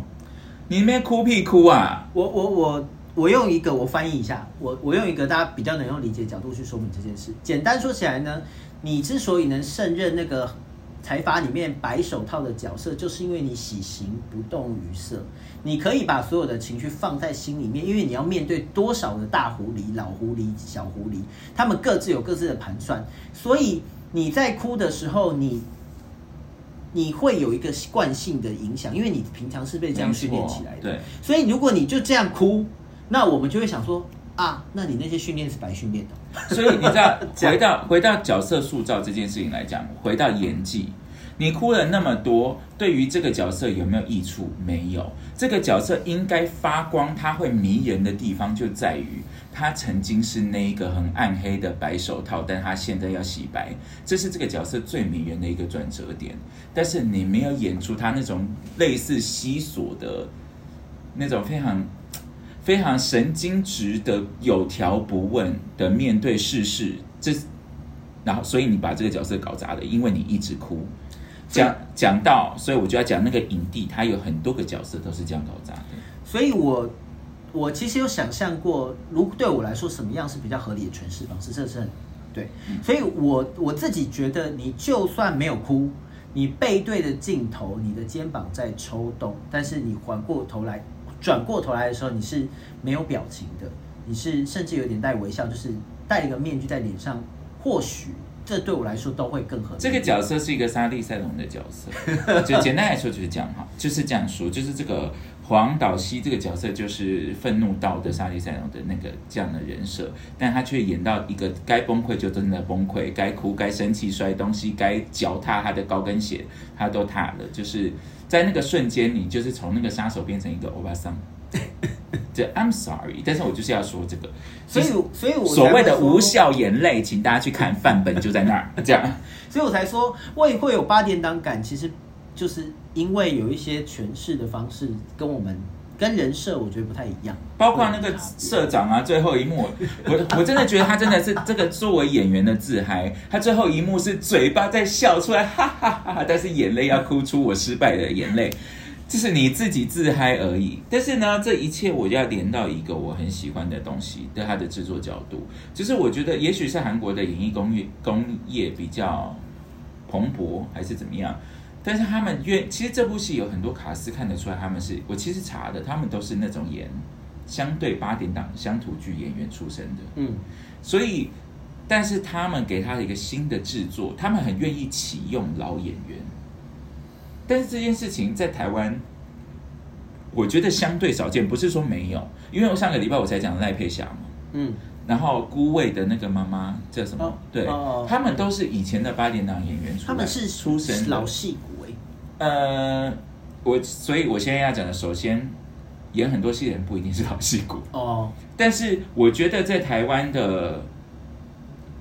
你那边哭屁哭啊！我我我我用一个我翻译一下，我我用一个大家比较能用理解的角度去说明这件事。简单说起来呢，你之所以能胜任那个财阀里面白手套的角色，就是因为你喜形不动于色，你可以把所有的情绪放在心里面，因为你要面对多少的大狐狸、老狐狸、小狐狸，他们各自有各自的盘算，所以你在哭的时候，你。你会有一个惯性的影响，因为你平常是被这样训练起来的。对，所以如果你就这样哭，那我们就会想说啊，那你那些训练是白训练的。所以你知道，回到回到角色塑造这件事情来讲，回到演技，你哭了那么多，对于这个角色有没有益处？没有。这个角色应该发光，他会迷人的地方就在于，他曾经是那一个很暗黑的白手套，但他现在要洗白，这是这个角色最迷人的一个转折点。但是你没有演出他那种类似西索的那种非常。非常神经质的、有条不紊的面对世事，这，然后所以你把这个角色搞砸了，因为你一直哭。讲讲到，所以我就要讲那个影帝，他有很多个角色都是这样搞砸的。所以我我其实有想象过，如对我来说，什么样是比较合理的诠释方式，这是很对。所以我我自己觉得，你就算没有哭，你背对着镜头，你的肩膀在抽动，但是你缓过头来。转过头来的时候，你是没有表情的，你是甚至有点带微笑，就是戴一个面具在脸上，或许这对我来说都会更合理。这个角色是一个莎莉赛隆的角色，就简单来说就是这样哈，就是这样说，就是这个黄岛西这个角色就是愤怒到的莎莉赛隆的那个这样的人设，但他却演到一个该崩溃就真的崩溃，该哭该生气摔东西该脚踏他的高跟鞋他都踏了，就是在那个瞬间你就是从那个杀手变成一个欧巴桑。对 I'm sorry，但是我就是要说这个，所以所以我所谓的无效眼泪，请大家去看范本，就在那儿，这样。所以我才说会会有八点档感，其实就是因为有一些诠释的方式跟我们跟人设我觉得不太一样，包括那个社长啊，最后一幕，我我真的觉得他真的是这个作为演员的自嗨，他最后一幕是嘴巴在笑出来，哈哈哈哈，但是眼泪要哭出我失败的眼泪，这是你自己自嗨而已。但是呢，这一切我要连到一个我很喜欢的东西对它的制作角度，就是我觉得也许是韩国的演艺工业工业比较蓬勃，还是怎么样。但是他们愿，其实这部戏有很多卡司看得出来，他们是我其实查的，他们都是那种演相对八点档乡土剧演员出身的，嗯，所以，但是他们给他的一个新的制作，他们很愿意启用老演员。但是这件事情在台湾，我觉得相对少见，不是说没有，因为我上个礼拜我才讲赖佩霞嘛，嗯，然后孤味的那个妈妈叫什么？哦对，哦。他们都是以前的八点档演员他们是出身老戏骨。哎、呃，我所以，我现在要讲的，首先演很多戏的人不一定是老戏骨，哦，但是我觉得在台湾的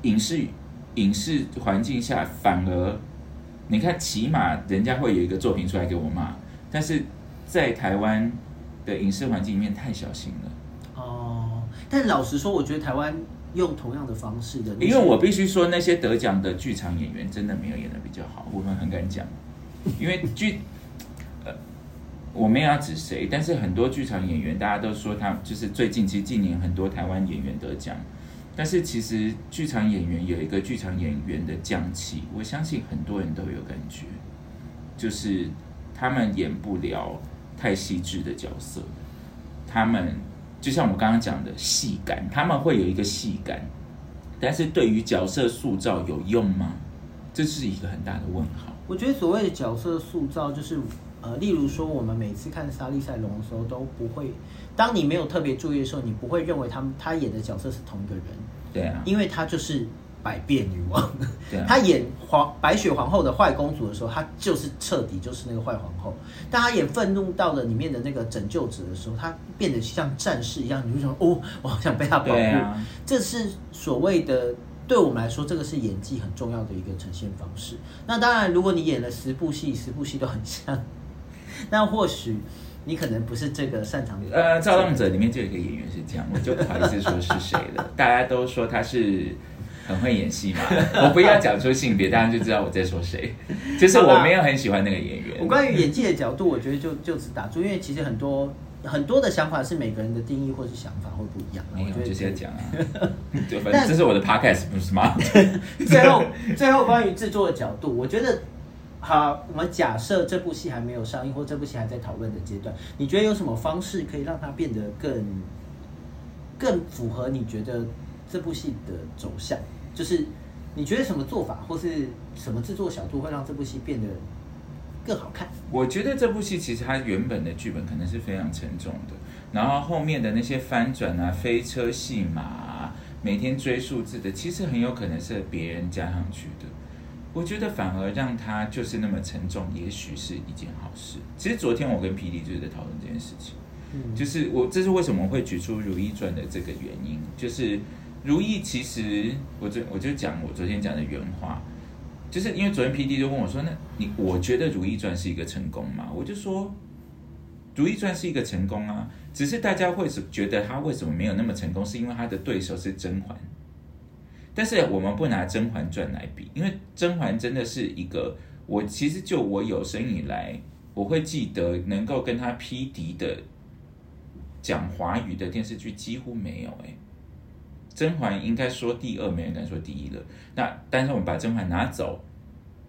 影视影视环境下，反而你看，起码人家会有一个作品出来给我骂，但是在台湾的影视环境里面太小心了。哦，但老实说，我觉得台湾用同样的方式的，因为我必须说，那些得奖的剧场演员真的没有演的比较好，我们很敢讲，因为剧，呃，我没有要指谁，但是很多剧场演员，大家都说他就是最近其实近年很多台湾演员得奖，但是其实剧场演员有一个剧场演员的匠气，我相信很多人都有感觉，就是他们演不了太细致的角色，他们就像我刚刚讲的戏感，他们会有一个戏感，但是对于角色塑造有用吗？这是一个很大的问号。我觉得所谓的角色塑造，就是呃，例如说，我们每次看莎莉赛隆的时候，都不会，当你没有特别注意的时候，你不会认为他们他演的角色是同一个人，对啊，因为他就是百变女王。对啊 她演皇白雪皇后的坏公主的时候，她就是彻底就是那个坏皇后。但她演愤怒到了里面的那个拯救者的时候，她变得像战士一样，你就想哦，我好想被她保护。这是所谓的，对我们来说，这个是演技很重要的一个呈现方式。那当然，如果你演了十部戏，十部戏都很像，那或许你可能不是这个擅长的。呃，《造浪者》里面就有一个演员是这样，我就不好意思说是谁了。大家都说他是很会演戏嘛，我不要讲出性别，大家就知道我在说谁。就是我没有很喜欢那个演员。我关于演技的角度，我觉得就就此打住，因为其实很多很多的想法是每个人的定义或是想法会不一样。没有就是要讲啊，对反正这是我的 podcast 不是吗？最后，最后关于制作的角度，我觉得，好，我们假设这部戏还没有上映，或这部戏还在讨论的阶段，你觉得有什么方式可以让它变得更更符合你觉得这部戏的走向？就是你觉得什么做法，或是什么制作角度会让这部戏变得更好看？我觉得这部戏其实它原本的剧本可能是非常沉重的，然后后面的那些翻转啊、飞车戏码、啊、每天追数字的，其实很有可能是别人加上去的。我觉得反而让它就是那么沉重，也许是一件好事。其实昨天我跟 PD 就是在讨论这件事情。嗯，就是我这是为什么会举出《如懿传》的这个原因，就是如懿其实我昨我就讲我昨天讲的原话，就是因为昨天 P D 就问我说，那你我觉得《如懿传》是一个成功吗？我就说，《如懿传》是一个成功啊，只是大家会是觉得他为什么没有那么成功，是因为他的对手是甄嬛。但是我们不拿《甄嬛传》来比，因为甄嬛真的是一个我其实就我有生以来，我会记得能够跟他匹敌的讲华语的电视剧几乎没有哎、甄嬛应该说第二，没人敢说第一了。那但是我们把甄嬛拿走，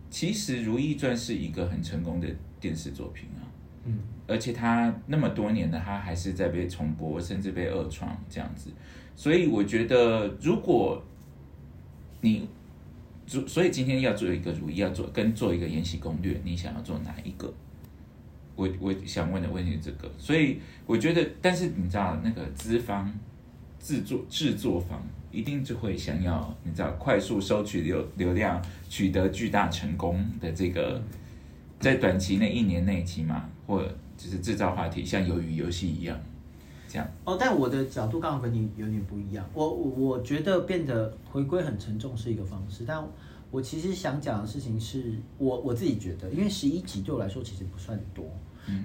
其实《如懿传》是一个很成功的电视作品啊。嗯，而且它那么多年了，它还是在被重播，甚至被二创这样子。所以我觉得，如果你，所所以今天要做一个如意，要做跟做一个延禧攻略，你想要做哪一个？我我想问的问题是这个，所以我觉得，但是你知道，那个资方制作制作方一定就会想要，你知道，快速收取流流量，取得巨大成功的这个，在短期内一年内起码，或就是制造话题，像鱿鱼游戏一样，这样。哦，但我的角度刚好跟你有点不一样。我我我觉得变得回归很沉重是一个方式，但我其实想讲的事情是我我自己觉得，因为十一集对我来说其实不算多。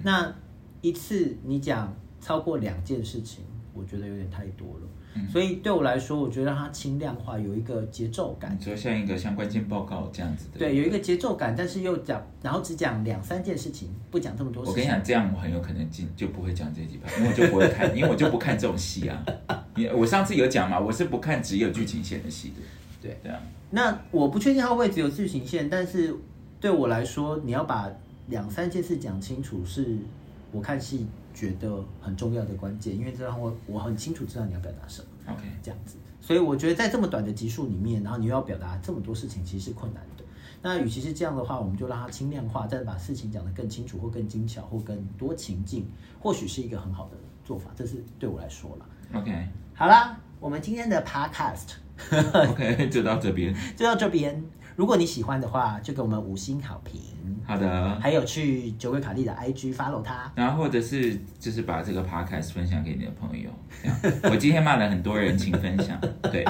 那一次你讲超过两件事情，我觉得有点太多了。所以对我来说，我觉得它轻量化，有一个节奏感，就像一个像关键报告这样子的。对，有一个节奏感，但是又讲，然后只讲两三件事情，不讲这么多。我跟你讲，这样我很有可能进就不会讲这几排，因为我就不会看，因为我就不看这种戏啊。你我上次有讲嘛，我是不看只有剧情线的戏的。对，这样。那我不确定它会只有剧情线，但是对我来说，你要把。两三件事讲清楚是我看戏觉得很重要的关键，因为这让我我很清楚知道你要表达什么。OK，这样子，所以我觉得在这么短的集数里面，然后你又要表达这么多事情，其实是困难的。那与其是这样的话，我们就让它轻量化，再把事情讲得更清楚，或更精巧，或更多情境，或许是一个很好的做法。这是对我来说了。OK，好啦，我们今天的 Podcast，OK，就到这边，就到这边。如果你喜欢的话，就给我们五星好评。好的。还有去酒鬼卡利的 IG follow 他，然后或者是就是把这个 podcast 分享给你的朋友。我今天骂了很多人，请分享。对，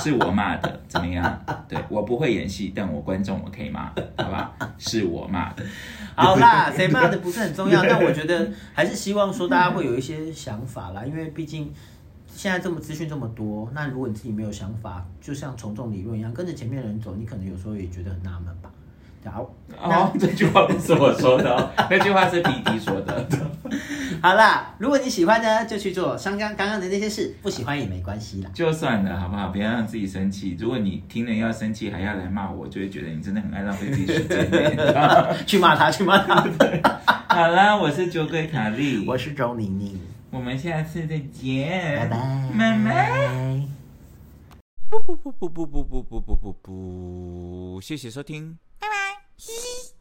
是我骂的，怎么样？对我不会演戏，但我观众我可以骂，好吧？是我骂的。好啦，谁骂的不是很重要，但我觉得还是希望说大家会有一些想法啦，因为毕竟。现在这么资讯这么多，那如果你自己没有想法，就像从众理论一样，跟着前面的人走，你可能有时候也觉得很纳闷吧。好，那这句话不是我说的，那句话是皮迪说的。好啦，如果你喜欢呢，就去做刚刚刚刚的那些事；不喜欢也没关系啦，就算了，好不好？不要让自己生气。如果你听了要生气，还要来骂我，就会觉得你真的很爱浪费自己时间。去骂他，去骂他。好啦，我是酒鬼卡莉，我是周宁宁。我们下次再见，拜拜，妈妈。不不不不不不不不不不不，谢谢收听，拜拜。